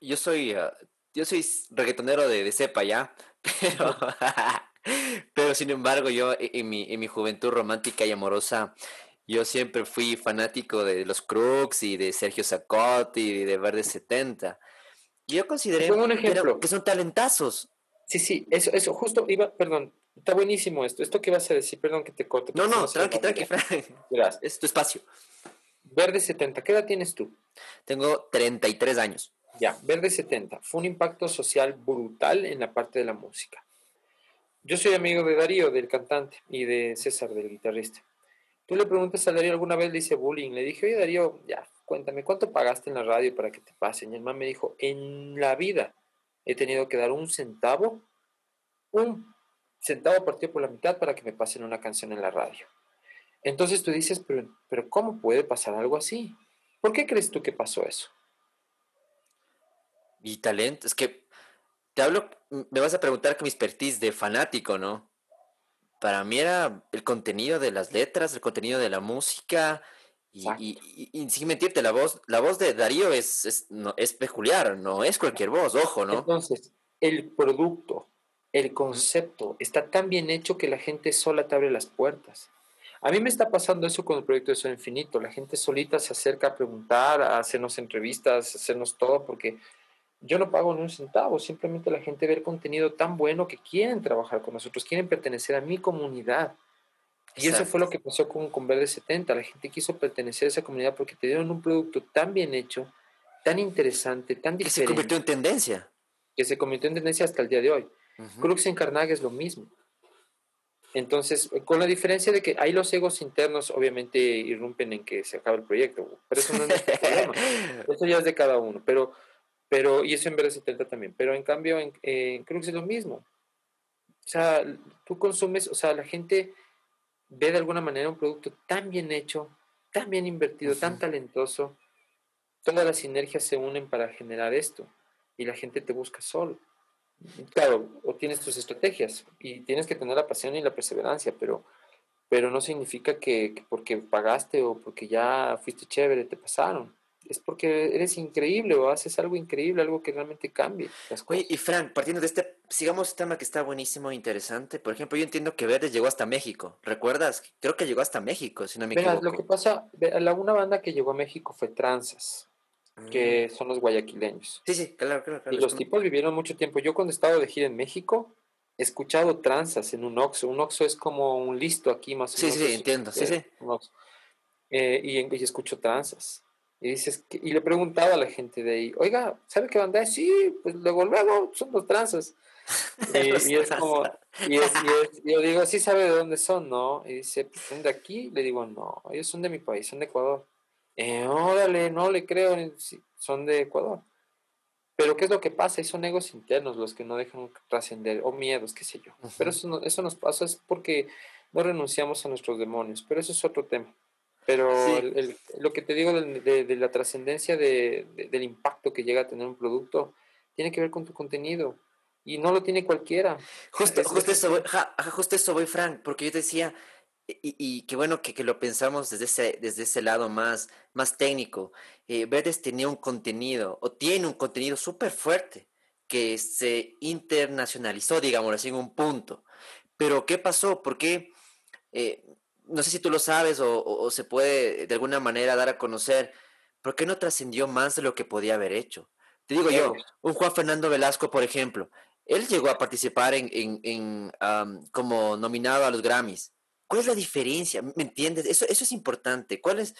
yo soy, ah, yo soy reggaetonero de, de cepa ya, pero, pero sin embargo yo e, en mi, en mi juventud romántica y amorosa, yo siempre fui fanático de los Crooks y de Sergio Zacotti y de Verde 70. Y yo consideré un ejemplo. que son talentazos. Sí, sí, eso, eso, justo iba, perdón, está buenísimo esto. Esto que vas a decir, perdón que te corte. No, no, tranqui, tranqui, Frank. Es tu espacio. Verde 70, ¿qué edad tienes tú? Tengo 33 años. Ya, Verde 70. Fue un impacto social brutal en la parte de la música. Yo soy amigo de Darío, del cantante, y de César, del guitarrista. Tú le preguntas a Darío alguna vez, le hice bullying. Le dije, oye Darío, ya, cuéntame, ¿cuánto pagaste en la radio para que te pasen? Y el man me dijo, en la vida he tenido que dar un centavo, un centavo partido por la mitad para que me pasen una canción en la radio. Entonces tú dices, pero, pero ¿cómo puede pasar algo así? ¿Por qué crees tú que pasó eso? Y talento, es que te hablo, me vas a preguntar que mi expertise de fanático, ¿no? para mí era el contenido de las letras, el contenido de la música. Y, y, y, sin mentirte, la voz, la voz de Darío es, es, no, es peculiar, no es cualquier voz, ojo, ¿no? Entonces, el producto, el concepto está tan bien hecho que la gente sola te abre las puertas. A mí me está pasando eso con el proyecto de Sol Infinito. La gente solita se acerca a preguntar, a hacernos entrevistas, a hacernos todo, porque yo no pago ni un centavo. Simplemente la gente ve el contenido tan bueno que quieren trabajar con nosotros, quieren pertenecer a mi comunidad. Y eso fue lo que pasó con, con Verde 70. La gente quiso pertenecer a esa comunidad porque te dieron un producto tan bien hecho, tan interesante, tan diferente. Que se convirtió en tendencia. Que se convirtió en tendencia hasta el día de hoy. Crux en Carnage es lo mismo. Entonces, con la diferencia de que ahí los egos internos obviamente irrumpen en que se acaba el proyecto, pero eso no es nuestro problema. Eso ya es de cada uno, pero, pero y eso en Verde 70 también. Pero en cambio, en, en Crux es lo mismo. O sea, tú consumes, o sea, la gente ve de alguna manera un producto tan bien hecho, tan bien invertido, tan talentoso, todas las sinergias se unen para generar esto y la gente te busca solo. Claro, o tienes tus estrategias y tienes que tener la pasión y la perseverancia, pero, pero no significa que, que porque pagaste o porque ya fuiste chévere te pasaron es porque eres increíble o haces algo increíble, algo que realmente cambie. Oye, y Frank, partiendo de este, sigamos este tema que está buenísimo e interesante. Por ejemplo, yo entiendo que Verdes llegó hasta México. ¿Recuerdas? Creo que llegó hasta México, si no me equivoco. Lo que pasa, la, una banda que llegó a México fue Tranzas, que mm. son los guayaquileños. Sí, sí, claro, claro. y los tipos vivieron mucho tiempo. Yo cuando estaba de gira en México, he escuchado Tranzas en un Oxxo. Un Oxxo es como un listo aquí más o menos. Sí, sí, entiendo, sí, sí. Eh, y, y escucho Tranzas y dices, y le preguntaba a la gente de ahí, oiga, ¿sabe qué banda es? Sí, pues luego, luego, son los tranzas. y, es como, y, es, yo digo, sí sabe de dónde son, ¿no? Y dice, pues, ¿son de aquí? Le digo, no, ellos son de mi país, son de Ecuador. Eh, órale, no le creo, son de Ecuador. Pero ¿qué es lo que pasa? Y son egos internos los que no dejan trascender, o miedos, qué sé yo. Pero eso, eso nos pasa, es porque no renunciamos a nuestros demonios, pero eso es otro tema. Pero lo que te digo de, la trascendencia del impacto que llega a tener un producto tiene que ver con tu contenido. Y no lo tiene cualquiera. Justo, justo, eso, voy, justo eso voy, Frank, porque yo te decía, y, y qué bueno que, que, lo pensamos desde ese, desde ese lado más, más técnico. Eh, Verdes tenía un contenido, o tiene un contenido súper fuerte, que se internacionalizó, digamos así, en un punto. Pero, ¿qué pasó? ¿Por qué? Eh, no sé si tú lo sabes o, se puede de alguna manera dar a conocer, ¿por qué no trascendió más de lo que podía haber hecho? Te digo yo, un Juan Fernando Velasco, por ejemplo, él llegó a participar en, en, como nominado a los Grammys. ¿Cuál es la diferencia? ¿Me entiendes? Eso, eso es importante. ¿Cuál es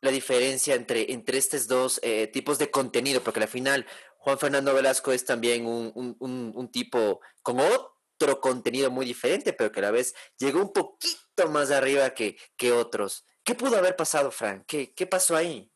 la diferencia entre, entre estos dos eh, tipos de contenido? Porque al final, Juan Fernando Velasco es también un, un, un tipo con otro contenido muy diferente, pero que a la vez llegó un poquito más arriba que, que otros. ¿Qué pudo haber pasado, Frank? ¿Qué, qué pasó ahí?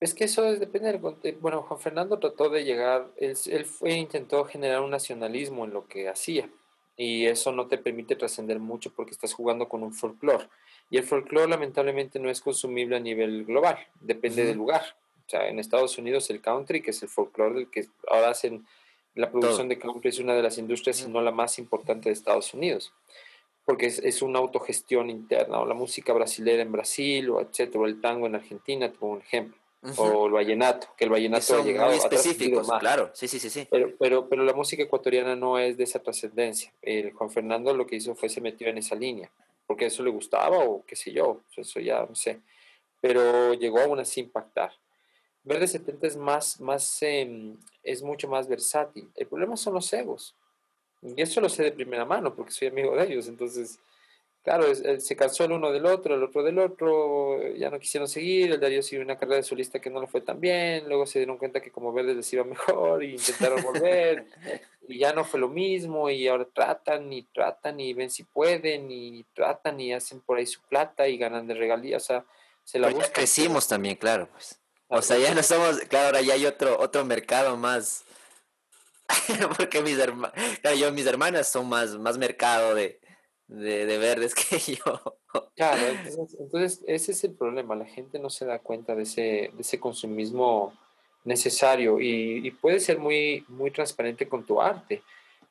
Es que eso depende del Bueno, Juan Fernando trató de llegar, él, él fue, intentó generar un nacionalismo en lo que hacía. Y eso no te permite trascender mucho porque estás jugando con un folclore. Y el folclore lamentablemente no es consumible a nivel global, depende del lugar. O sea, en Estados Unidos el country, que es el folclore del que ahora hacen la producción de country, es una de las industrias, si no la más importante de Estados Unidos porque es, una autogestión interna, o la música brasilera en Brasil, o etcétera, o el tango en Argentina, como un ejemplo, o el vallenato, que el vallenato ha llegado muy específicos, claro, sí, sí, sí, sí. Pero, pero, pero la música ecuatoriana no es de esa trascendencia. El Juan Fernando lo que hizo fue se metió en esa línea, porque eso le gustaba, o qué sé yo, eso ya no sé, pero llegó aún así a impactar. Verde 70 es más, más em, es mucho más versátil. El problema son los egos. Y eso lo sé de primera mano porque soy amigo de ellos. Entonces, claro, se cansó el uno del otro, el otro del otro, ya no quisieron seguir. El Darío siguió una carrera de solista que no le fue tan bien. Luego se dieron cuenta que como Verde les iba mejor y intentaron volver. y ya no fue lo mismo. Y ahora tratan y tratan y ven si pueden y tratan y hacen por ahí su plata y ganan de regalías. O sea, se la buscan. crecimos también, claro. Pues. O sea, ya no somos, claro, ahora ya hay otro, otro mercado más porque mis, hermanas, yo, mis hermanas son más, más mercado de, de, verdes que yo. Claro, entonces, ese es el problema, la gente no se da cuenta de ese, de ese consumismo necesario y, y puede ser muy, muy transparente con tu arte.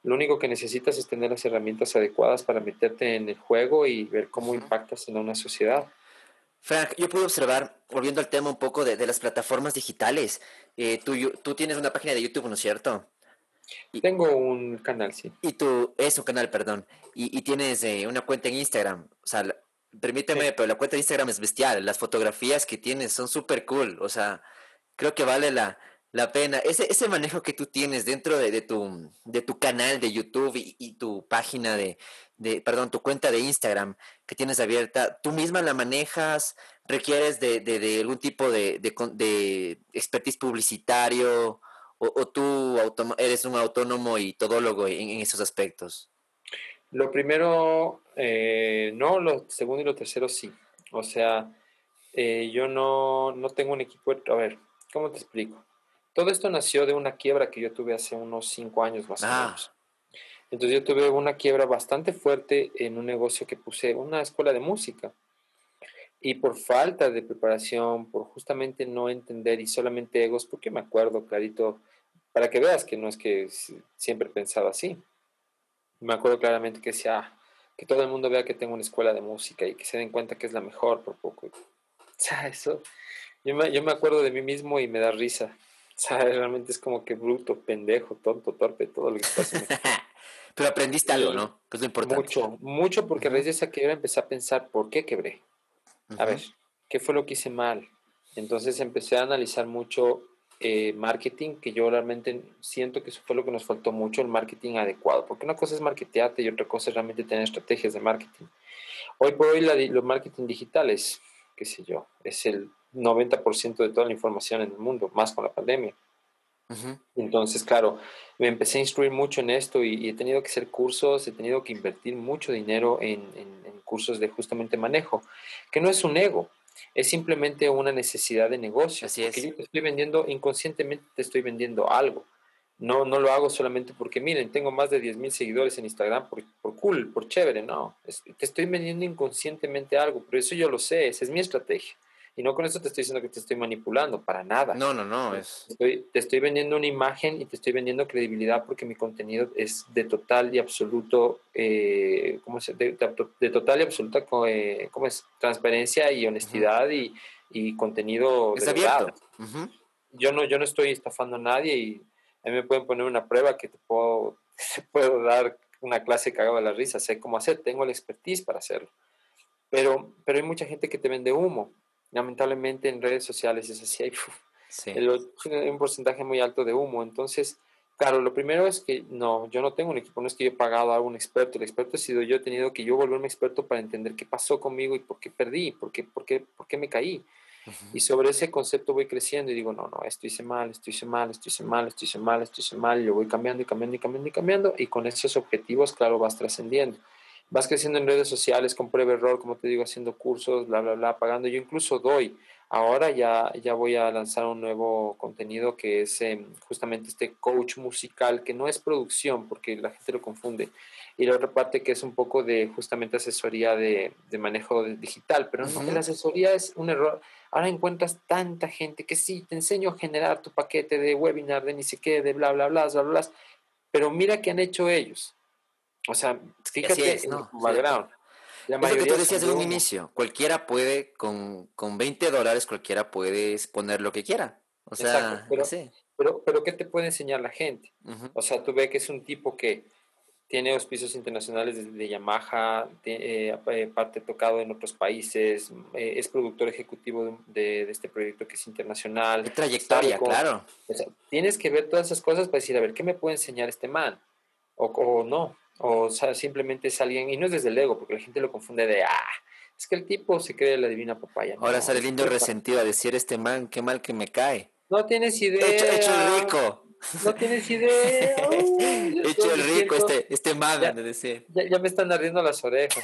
Lo único que necesitas es tener las herramientas adecuadas para meterte en el juego y ver cómo impactas en una sociedad. Frank, yo puedo observar, volviendo al tema un poco de, las plataformas digitales, eh, tú, tú, tienes una página de YouTube, ¿no es cierto? Tengo un canal, sí. Y tú, es un canal, perdón, y, tienes eh, una cuenta en Instagram. O sea, permíteme, pero la cuenta de Instagram es bestial. Las fotografías que tienes son súper cool. O sea, creo que vale la, la pena. Ese, ese manejo que tú tienes dentro de, de tu, de tu canal de YouTube y, tu página de, de, perdón, tu cuenta de Instagram que tienes abierta, ¿tú misma la manejas? ¿Requieres de, de, algún tipo de, de, expertise publicitario? ¿O, tú eres un autónomo y todólogo en, en esos aspectos? Lo primero, eh, no, lo segundo y lo tercero sí. O sea, eh, yo no, no tengo un equipo, a ver, ¿cómo te explico? Todo esto nació de una quiebra que yo tuve hace unos cinco años más o ah. menos. Entonces yo tuve una quiebra bastante fuerte en un negocio que puse, una escuela de música. Y por falta de preparación, por justamente no entender y solamente egos, porque me acuerdo clarito, para que veas que no es que siempre pensaba así. Me acuerdo claramente que decía, ah, que todo el mundo vea que tengo una escuela de música y que se den cuenta que es la mejor por poco. O sea, eso, yo me, yo me acuerdo de mí mismo y me da risa. O sea, realmente es como que bruto, pendejo, tonto, torpe, todo lo que pasa. Pero aprendiste algo, ¿no? Que es lo importante. Mucho, mucho, porque a raíz de esa quiebra empecé a pensar, ¿por qué quebré? A ver, ¿qué fue lo que hice mal? Entonces empecé a analizar mucho eh, marketing, que yo realmente siento que eso fue lo que nos faltó mucho, el marketing adecuado. Porque una cosa es marketearte y otra cosa es realmente tener estrategias de marketing. Hoy por hoy los marketing digitales, qué sé yo, es el 90% de toda la información en el mundo, más con la pandemia. Entonces, claro, me empecé a instruir mucho en esto y, he tenido que hacer cursos, he tenido que invertir mucho dinero en, cursos de justamente manejo, que no es un ego, es simplemente una necesidad de negocio. Así es. Que yo te estoy vendiendo, inconscientemente te estoy vendiendo algo. No, no lo hago solamente porque, miren, tengo más de 10 mil seguidores en Instagram por, por cool, por chévere, no. te estoy vendiendo inconscientemente algo, pero eso yo lo sé, esa es mi estrategia. Y no con eso te estoy diciendo que te estoy manipulando, para nada. No, no, no. Es... te estoy vendiendo una imagen y te estoy vendiendo credibilidad porque mi contenido es de total y absoluto, eh, ¿cómo se de, de, total y absoluta eh, ¿cómo es? transparencia y honestidad y, y, contenido es abierto. Yo no, yo no estoy estafando a nadie y a mí me pueden poner una prueba que te puedo, te puedo dar una clase cagada de la risa, sé cómo hacer, tengo la expertise para hacerlo. Pero, pero hay mucha gente que te vende humo lamentablemente en redes sociales es así, hay un porcentaje muy alto de humo. Entonces, claro, lo primero es que no, yo no tengo un equipo, no es que yo he pagado a un experto, el experto ha sido yo, he tenido que yo volverme experto para entender qué pasó conmigo y por qué perdí, por qué, por qué, por qué me caí. Y sobre ese concepto voy creciendo y digo, no, no, esto hice mal, esto hice mal, esto hice mal, esto hice mal, esto hice mal, y lo voy cambiando y cambiando y cambiando y cambiando, y con esos objetivos, claro, vas trascendiendo vas creciendo en redes sociales con prueba error, como te digo, haciendo cursos, bla, bla, bla, pagando. Yo incluso doy. Ahora ya, ya voy a lanzar un nuevo contenido que es em, justamente este coach musical, que no es producción, porque la gente lo confunde. Y la otra parte que es un poco de justamente asesoría de, de manejo digital, pero no, la asesoría es un error. Ahora encuentras tanta gente que sí, te enseño a generar tu paquete de webinar, de ni siquiera, de bla, bla, bla, bla, bla, bla, pero mira qué han hecho ellos o sea, fíjate es, ¿no? background. La es lo que tú decías de un inicio. Cualquiera puede, con, con 20 dólares, cualquiera puede poner lo que quiera. O sea, pero, pero, pero, ¿qué te puede enseñar la gente? O sea, tú ves que es un tipo que tiene auspicios internacionales desde Yamaha, eh, eh, parte tocado en otros países, eh, es productor ejecutivo de, de, este proyecto que es internacional. De trayectoria, claro. O sea, tienes que ver todas esas cosas para decir, a ver, ¿qué me puede enseñar este man? O, o no. O sea, simplemente es alguien, y no es desde el ego, porque la gente lo confunde de, ah, es que el tipo se cree la divina papaya. Ahora sale lindo resentido a decir, este man, qué mal que me cae. No tienes idea. Hecho, hecho el rico. No tienes idea. hecho el rico, este, este man, ya, de decir. Ya, ya, me están ardiendo las orejas.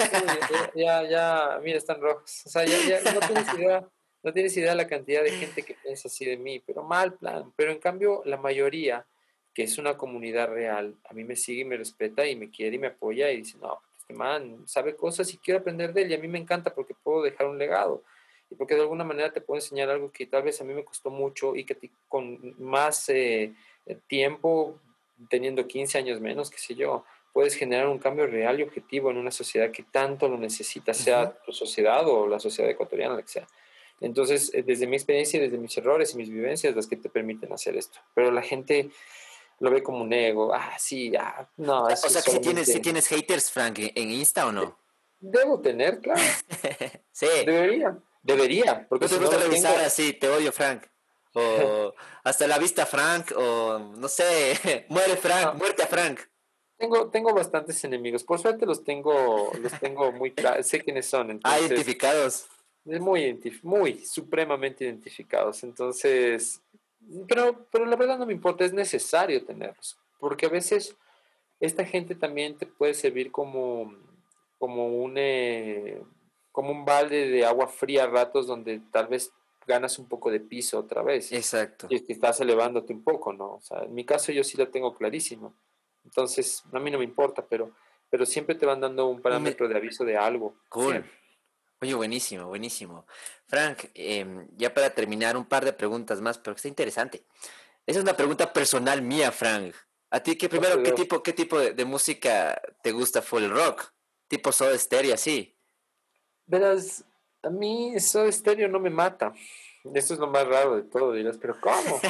ya, ya, mira, están rojos. O sea, ya, ya no tienes idea. No tienes idea la cantidad de gente que piensa así de mí, pero mal plan. Pero en cambio, la mayoría que es una comunidad real, a mí me sigue y me respeta y me quiere y me apoya y dice, no, este man sabe cosas y quiero aprender de él y a mí me encanta porque puedo dejar un legado y porque de alguna manera te puedo enseñar algo que tal vez a mí me costó mucho y que con más eh, tiempo teniendo 15 años menos, qué sé yo, puedes generar un cambio real y objetivo en una sociedad que tanto lo necesita, sea tu sociedad o la sociedad ecuatoriana, la que sea. Entonces, eh, desde mi experiencia y desde mis errores y mis vivencias, las que te permiten hacer esto. Pero la gente lo ve como un ego. Ah, sí, ah, no. o sea, que si tienes, si tienes haters, Frank, en Insta o no. Debo tener, claro. sí. Debería. Debería. Porque ¿No te gusta revisar así, te odio, Frank? O hasta la vista, Frank, o no sé, muere Frank, muerte a Frank. Tengo, tengo bastantes enemigos. Por suerte los tengo, los tengo muy claros, sé quiénes son. ah, identificados. Muy, muy, supremamente identificados. Entonces, pero, pero la verdad no me importa, es necesario tenerlos. Porque a veces esta gente también te puede servir como, como un, eh, como un balde de agua fría a ratos donde tal vez ganas un poco de piso otra vez. Exacto. Y que estás elevándote un poco, ¿no? O sea, en mi caso yo sí lo tengo clarísimo. Entonces, a mí no me importa, pero, pero siempre te van dando un parámetro de aviso de algo. Cool. Oye, buenísimo, buenísimo. Frank, em, ya para terminar, un par de preguntas más, pero que está interesante. Esa es una pregunta personal mía, Frank. A ti, que primero, ¿qué tipo, qué tipo de, música te gusta? ¿Fue el rock? ¿Tipo Soda Stereo, así? Verás, a mí Soda Stereo no me mata. Esto es lo más raro de todo, dirás, pero ¿cómo?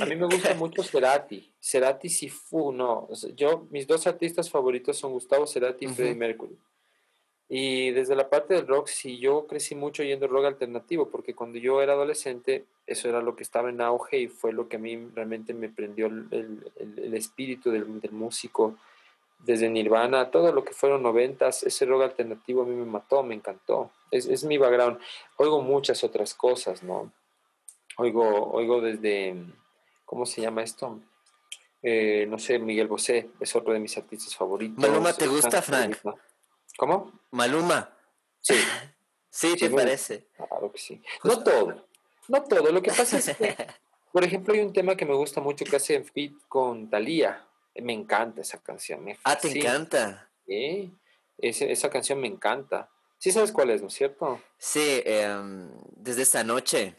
A mí me gusta mucho Cerati. Cerati sí fu, no. yo, mis dos artistas favoritos son Gustavo Cerati y Freddie Mercury. Y desde la parte del rock, sí, yo crecí mucho yendo rock alternativo, porque cuando yo era adolescente, eso era lo que estaba en auge y fue lo que a mí realmente me prendió el, el, espíritu del, del, músico. Desde Nirvana, todo lo que fueron noventas, ese rock alternativo a mí me mató, me encantó. Es, es mi background. Oigo muchas otras cosas, ¿no? Oigo, oigo desde, ¿cómo se llama esto? Eh, no sé, Miguel Bosé es otro de mis artistas favoritos. ¿Maluma te gusta, Frank? ¿Cómo? Maluma. Sí. sí, ¿te parece? Claro que sí. No todo, no todo. Lo que pasa es que, por ejemplo, hay un tema que me gusta mucho que hace en fit con Thalía. Me encanta esa canción. ah, ¿te encanta? Sí, esa canción me encanta. Sí sabes cuál es, ¿no es cierto? Sí, em, desde esta noche.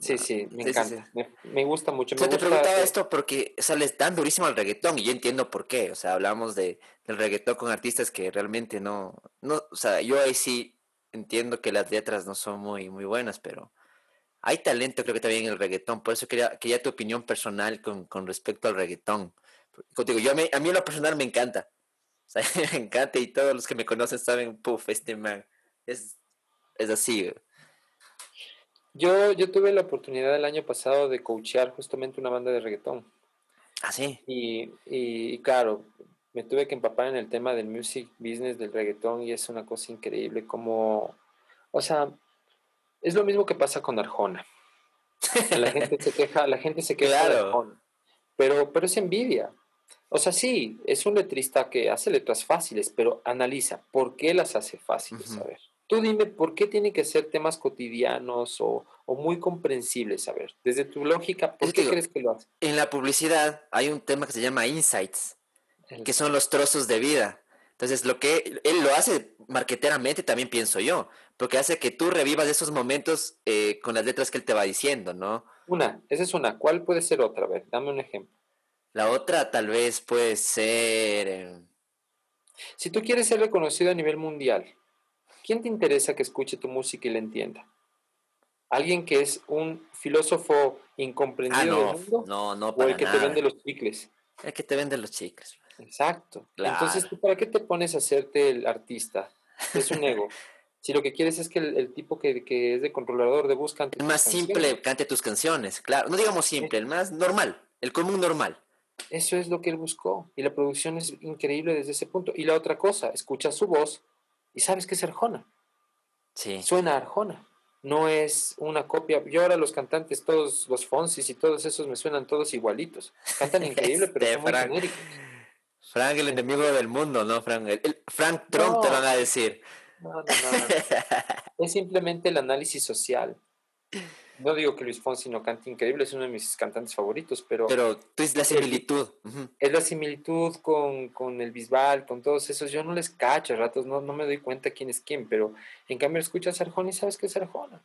Sí, sí, me encanta. Me, gusta mucho. Me te preguntaba esto porque sale tan durísimo el reggaetón y yo entiendo por qué. O sea, hablamos de, del reggaetón con artistas que realmente no, no, o sea, yo ahí sí entiendo que las letras no son muy, muy buenas, pero hay talento creo que también en el reggaetón. Por eso quería, quería tu opinión personal con, con respecto al reggaetón. Contigo, yo a mí, a mí en lo personal me encanta. O sea, me encanta y todos los que me conocen saben, puff, este man es, es así. Yo, yo tuve la oportunidad el año pasado de coachear justamente una banda de reggaetón. Ah, sí. Y, y, claro, me tuve que empapar en el tema del music business del reggaetón y es una cosa increíble como, o sea, es lo mismo que pasa con Arjona. La gente se queja, la gente se queja de Arjona, pero, pero es envidia. O sea, sí, es un letrista que hace letras fáciles, pero analiza por qué las hace fáciles, a ver. Tú dime por qué tiene que ser temas cotidianos o, muy comprensibles. A ver, desde tu lógica, ¿por qué crees que lo hace? En la publicidad hay un tema que se llama insights, que son los trozos de vida. Entonces, lo que él lo hace marqueteramente, también pienso yo, porque hace que tú revivas esos momentos eh, con las letras que él te va diciendo, ¿no? Una, esa es una. ¿Cuál puede ser otra? A ver, dame un ejemplo. La otra tal vez puede ser... Eh, si tú quieres ser reconocido a nivel mundial, ¿quién te interesa que escuche tu música y la entienda? ¿Alguien que es un filósofo incomprendido ah, del mundo? No, no, ¿O el que te vende los chicles? El que te vende los chicles. Exacto. Entonces, para qué te pones a hacerte el artista? Es un ego. si lo que quieres es que el, tipo que, es de controlador de busca cante El más simple cante tus canciones, claro. No digamos simple, el más normal, el común normal. Eso es lo que él buscó. Y la producción es increíble desde ese punto. Y la otra cosa, escucha su voz y sabes que es Arjona. Sí. Suena Arjona. No es una copia. Yo ahora los cantantes, todos los Fonsis y todos esos me suenan todos igualitos. Cantan increíble, pero son Frank, muy Frank, el enemigo del mundo, ¿no? Frank, Frank Trump te van a decir. No, no, no. es simplemente el análisis social. No digo que Luis Fonsi no cante increíble, es uno de mis cantantes favoritos, pero... Pero es la similitud. Es la similitud con, con, el Bisbal, con todos esos. Yo no les cacho a ratos, no, no me doy cuenta quién es quién, pero en cambio escuchas a Arjona y sabes que es Arjona.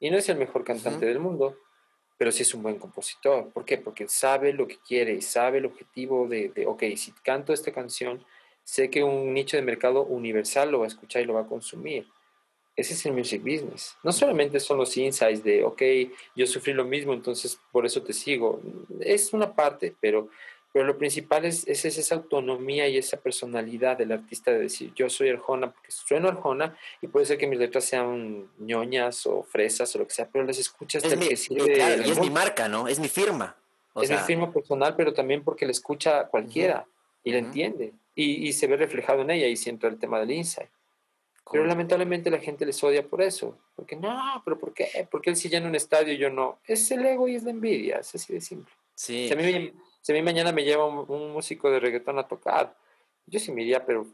Y no es el mejor cantante del mundo, pero sí es un buen compositor. ¿Por qué? Porque sabe lo que quiere y sabe el objetivo de, de, ok, si canto esta canción, sé que un nicho de mercado universal lo va a escuchar y lo va a consumir. Ese es el music business. No solamente son los insights de, ok, yo sufrí lo mismo, entonces por eso te sigo. Es una parte, pero, pero lo principal es, es, esa autonomía y esa personalidad del artista de decir, yo soy Arjona porque sueno Arjona y puede ser que mis letras sean ñoñas o fresas o lo que sea, pero las escuchas es mi, que sirve. y es mi marca, ¿no? Es mi firma. O es mi firma personal, pero también porque la escucha cualquiera y la entiende y, y se ve reflejado en ella y si entra el tema del insight. Pero lamentablemente la gente les odia por eso. Porque no, pero ¿por qué? Porque él sí llena un estadio y yo no. Es el ego y es la envidia, es así de simple. Sí. Si a mí, si a mí mañana me lleva un, músico de reggaetón a tocar, yo sí me iría, pero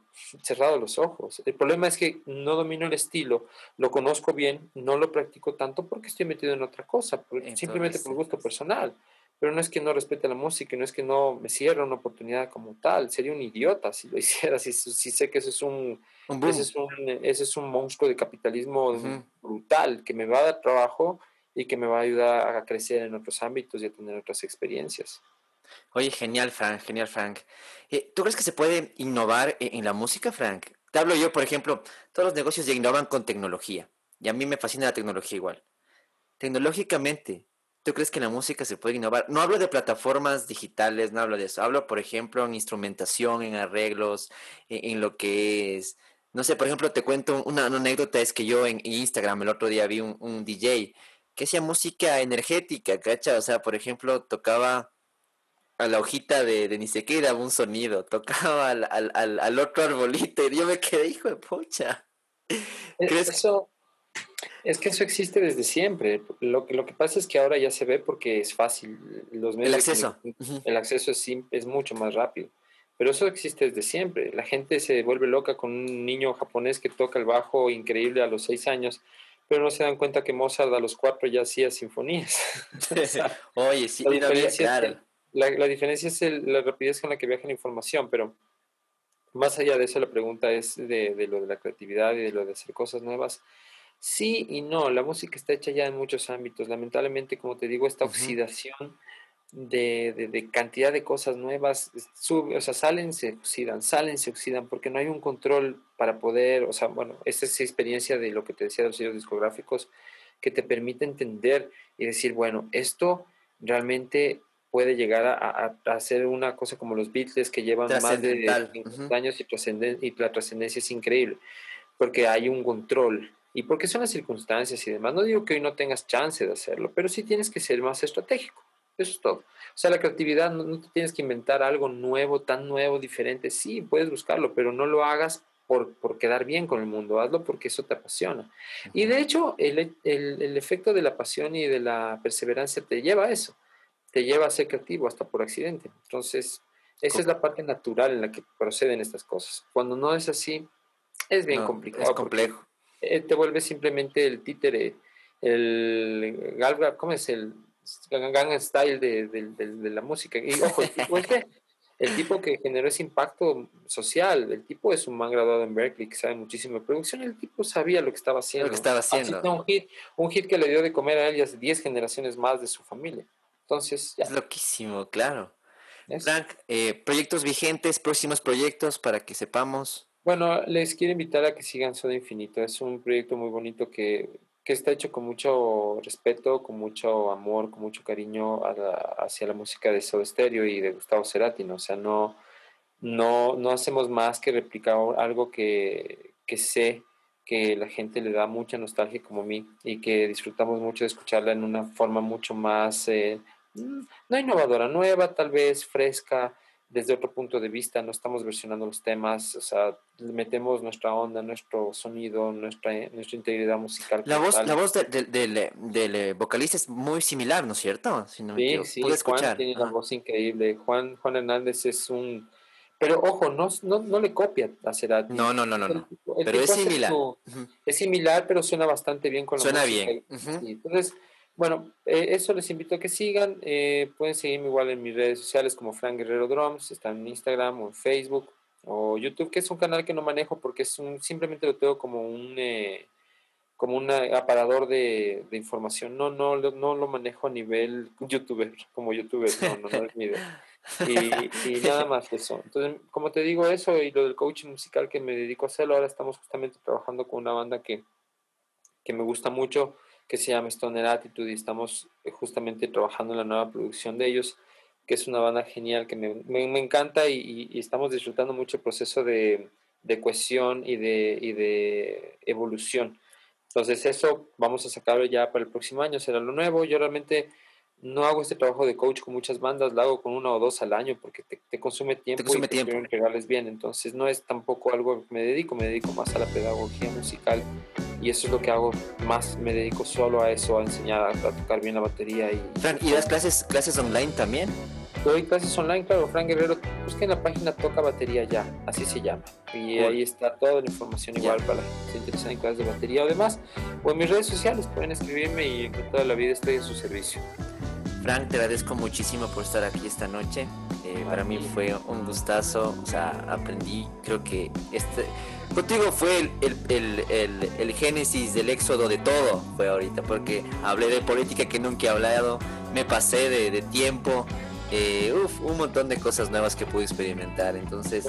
cerrado los ojos. El problema es que no domino el estilo, lo conozco bien, no lo practico tanto porque estoy metido en otra cosa, simplemente por gusto personal pero no es que no respete la música, no es que no me cierre una oportunidad como tal, sería un idiota si lo hiciera, si, si sé que es un, ese, es un ese es un monstruo de capitalismo brutal que me va a dar trabajo y que me va a ayudar a crecer en otros ámbitos y a tener otras experiencias. Oye, genial, Frank, genial, Frank. Eh, ¿Tú crees que se puede innovar e, en la música, Frank? Te hablo yo, por ejemplo, todos los negocios ya innovan con tecnología, y a mí me fascina la tecnología igual. Tecnológicamente, ¿Tú crees que en la música se puede innovar? No hablo de plataformas digitales, no hablo de eso. Hablo, por ejemplo, en instrumentación, en arreglos, e, en, lo que es... No sé, por ejemplo, te cuento una, anécdota, es que yo en, Instagram el otro día vi un, DJ que hacía música energética, ¿cacha? O sea, por ejemplo, tocaba a la hojita de, de ni sé qué daba un sonido, tocaba al, al, al, otro arbolito y yo me quedé, hijo de pocha. E, ¿Crees eso, es que eso existe desde siempre. Lo, lo que pasa es que ahora ya se ve porque es fácil. Los medios el acceso. El acceso es, es mucho más rápido. Pero eso existe desde siempre. La gente se vuelve loca con un niño japonés que toca el bajo increíble a los seis años, pero no se dan cuenta que Mozart a los cuatro ya hacía sinfonías. Oye, sí, la diferencia, es, la, diferencia es la rapidez con la que viaja la información, pero más allá de eso la pregunta es de, de lo de la creatividad y de lo de hacer cosas nuevas. Sí y no, la música está hecha ya en muchos ámbitos. Lamentablemente, como te digo, esta oxidación de, de, cantidad de cosas nuevas, sube, o sea, salen, se oxidan, salen, se oxidan, porque no hay un control para poder, o sea, bueno, esta es experiencia de lo que te decía de los sellos discográficos, que te permite entender y decir, bueno, esto realmente puede llegar a, a, ser una cosa como los Beatles que llevan más de 50 años y, y la trascendencia es increíble, porque hay un control y porque son las circunstancias y demás. No digo que hoy no tengas chance de hacerlo, pero sí tienes que ser más estratégico. Eso es todo. O sea, la creatividad no, te tienes que inventar algo nuevo, tan nuevo, diferente. Sí, puedes buscarlo, pero no lo hagas por, por quedar bien con el mundo. Hazlo porque eso te apasiona. Y de hecho, el, el, el efecto de la pasión y de la perseverancia te lleva a eso. Te lleva a ser creativo hasta por accidente. Entonces, esa es la parte natural en la que proceden estas cosas. Cuando no es así, es bien complicado. Es complejo. Eh, te vuelve simplemente el títere, el galga, ¿cómo es? El gang style de, de, la música. Y ojo, el tipo, el tipo que generó ese impacto social, el tipo es un man graduado en Berkeley que sabe muchísimo de producción, el tipo sabía lo que estaba haciendo. Lo que estaba haciendo. un, hit, un hit que le dio de comer a a 10 generaciones más de su familia. Entonces, Es loquísimo, claro. Frank, eh, proyectos vigentes, próximos proyectos para que sepamos. Bueno, les quiero invitar a que sigan Soda Infinito. Es un proyecto muy bonito que, que está hecho con mucho respeto, con mucho amor, con mucho cariño hacia la música de Soda Stereo y de Gustavo Cerati. ¿no? O sea, no, no, no hacemos más que replicar algo que, que sé que la gente le da mucha nostalgia como a mí y que disfrutamos mucho de escucharla en una forma mucho más, eh, mm, no innovadora, nueva, tal vez fresca, desde otro punto de vista, no estamos versionando los temas, o sea, metemos nuestra onda, nuestro sonido, nuestra, nuestra integridad musical. La voz, la voz del vocalista es muy similar, ¿no es cierto? sí, sí, Juan tiene una voz increíble. Juan, Juan Hernández es un... Pero ojo, no, no, no le copia a Cerati. No, no, no, no. no. pero es similar. Es similar, pero suena bastante bien con la Suena bien. Entonces, bueno, eh, eso les invito a que sigan. Eh, pueden seguirme igual en mis redes sociales como Frank Guerrero Drums. Están en Instagram o en Facebook o YouTube, que es un canal que no manejo porque es un, simplemente lo tengo como un, eh, como un aparador de, información. No, no, no lo manejo a nivel youtuber, como youtuber, no, no, no es mi idea. Y, y, nada más eso. Entonces, como te digo eso y lo del coaching musical que me dedico a hacerlo, ahora estamos justamente trabajando con una banda que, que me gusta mucho, que se llama Stoner Attitude y estamos eh, justamente trabajando en la nueva producción de ellos, que es una banda genial que me, me, encanta y, y, estamos disfrutando mucho el proceso de, de cohesión y de, y de evolución. Entonces eso vamos a sacarlo ya para el próximo año, será lo nuevo. Yo realmente no hago este trabajo de coach con muchas bandas, lo hago con una o dos al año porque te, consume tiempo consume y te tiempo. entregarles bien. Entonces no es tampoco algo que me dedico, me dedico más a la pedagogía musical y eso es lo que hago más, me dedico solo a eso, a enseñar a, tocar bien la batería. Y, ¿y das clases, clases online también? Doy clases online, claro, Frank Guerrero, busquen la página Toca Batería Ya, así se llama. Y ahí está toda la información igual para los que se interesan en clases de batería o demás. O en mis redes sociales pueden escribirme y en toda la vida estoy a su servicio. Frank, te agradezco muchísimo por estar aquí esta noche. Eh, para mí fue un gustazo, o sea, aprendí, creo que este, contigo fue el, el, el, el, génesis del éxodo de todo, fue ahorita, porque hablé de política que nunca he hablado, me pasé de, de tiempo, eh, un montón de cosas nuevas que pude experimentar. Entonces,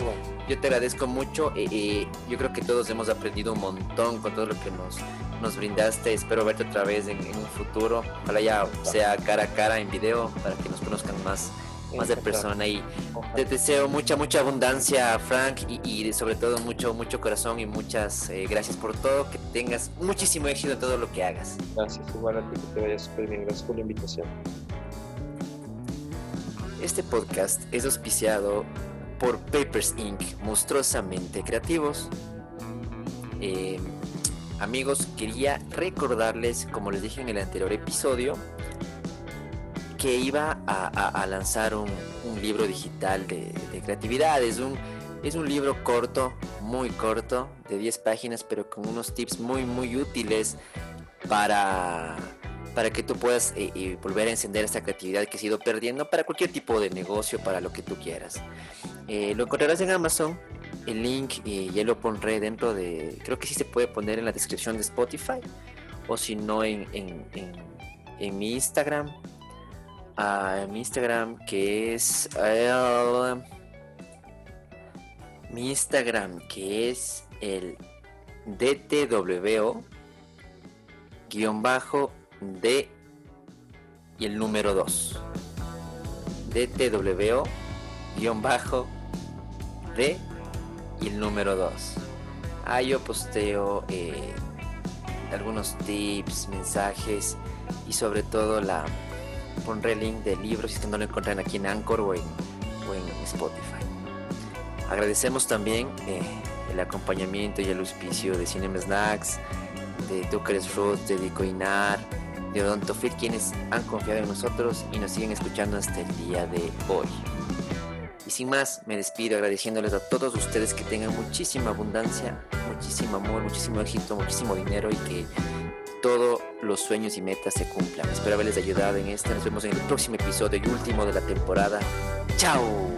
yo te agradezco mucho. Eh, eh, yo creo que todos hemos aprendido un montón con todo lo que nos, nos brindaste. Espero verte otra vez en, un futuro. Ojalá ya sea cara a cara en video para que nos conozcan más, más de persona. Y te deseo mucha, mucha abundancia, Frank, y, sobre todo mucho, mucho corazón y muchas gracias por todo. Que tengas muchísimo éxito en todo lo que hagas. Gracias, igual a ti que te vaya súper bien. Gracias por la invitación. Este podcast es auspiciado por Papers Inc., monstruosamente creativos. Eh, amigos, quería recordarles, como les dije en el anterior episodio, que iba a, lanzar un, libro digital de, creatividad. Es un, es un libro corto, muy corto, de 10 páginas, pero con unos tips muy, muy útiles para para que tú puedas eh, eh, volver a encender esta creatividad que has ido perdiendo para cualquier tipo de negocio, para lo que tú quieras. Eh, lo encontrarás en Amazon, el link ya lo pondré dentro de, creo que sí se puede poner en la descripción de Spotify, o si no en, en, mi Instagram, uh, mi Instagram que es... mi Instagram que es el DTWO guion bajo D y el número 2. DTWO guion bajo D y el número 2. Ahí yo posteo eh, algunos tips, mensajes y sobre todo la pondré el link de libros si es que no lo encuentran aquí en Anchor o en, Spotify. Agradecemos también eh, el acompañamiento y el auspicio de Cinema Snacks, de Tucker's Fruits, de Dicoinar, de Odontofit quienes han confiado en nosotros y nos siguen escuchando hasta el día de hoy. Y sin más, me despido agradeciéndoles a todos ustedes que tengan muchísima abundancia, muchísimo amor, muchísimo éxito, muchísimo dinero y que todos los sueños y metas se cumplan. Espero haberles ayudado en este. Nos vemos en el próximo episodio y último de la temporada. ¡Chao!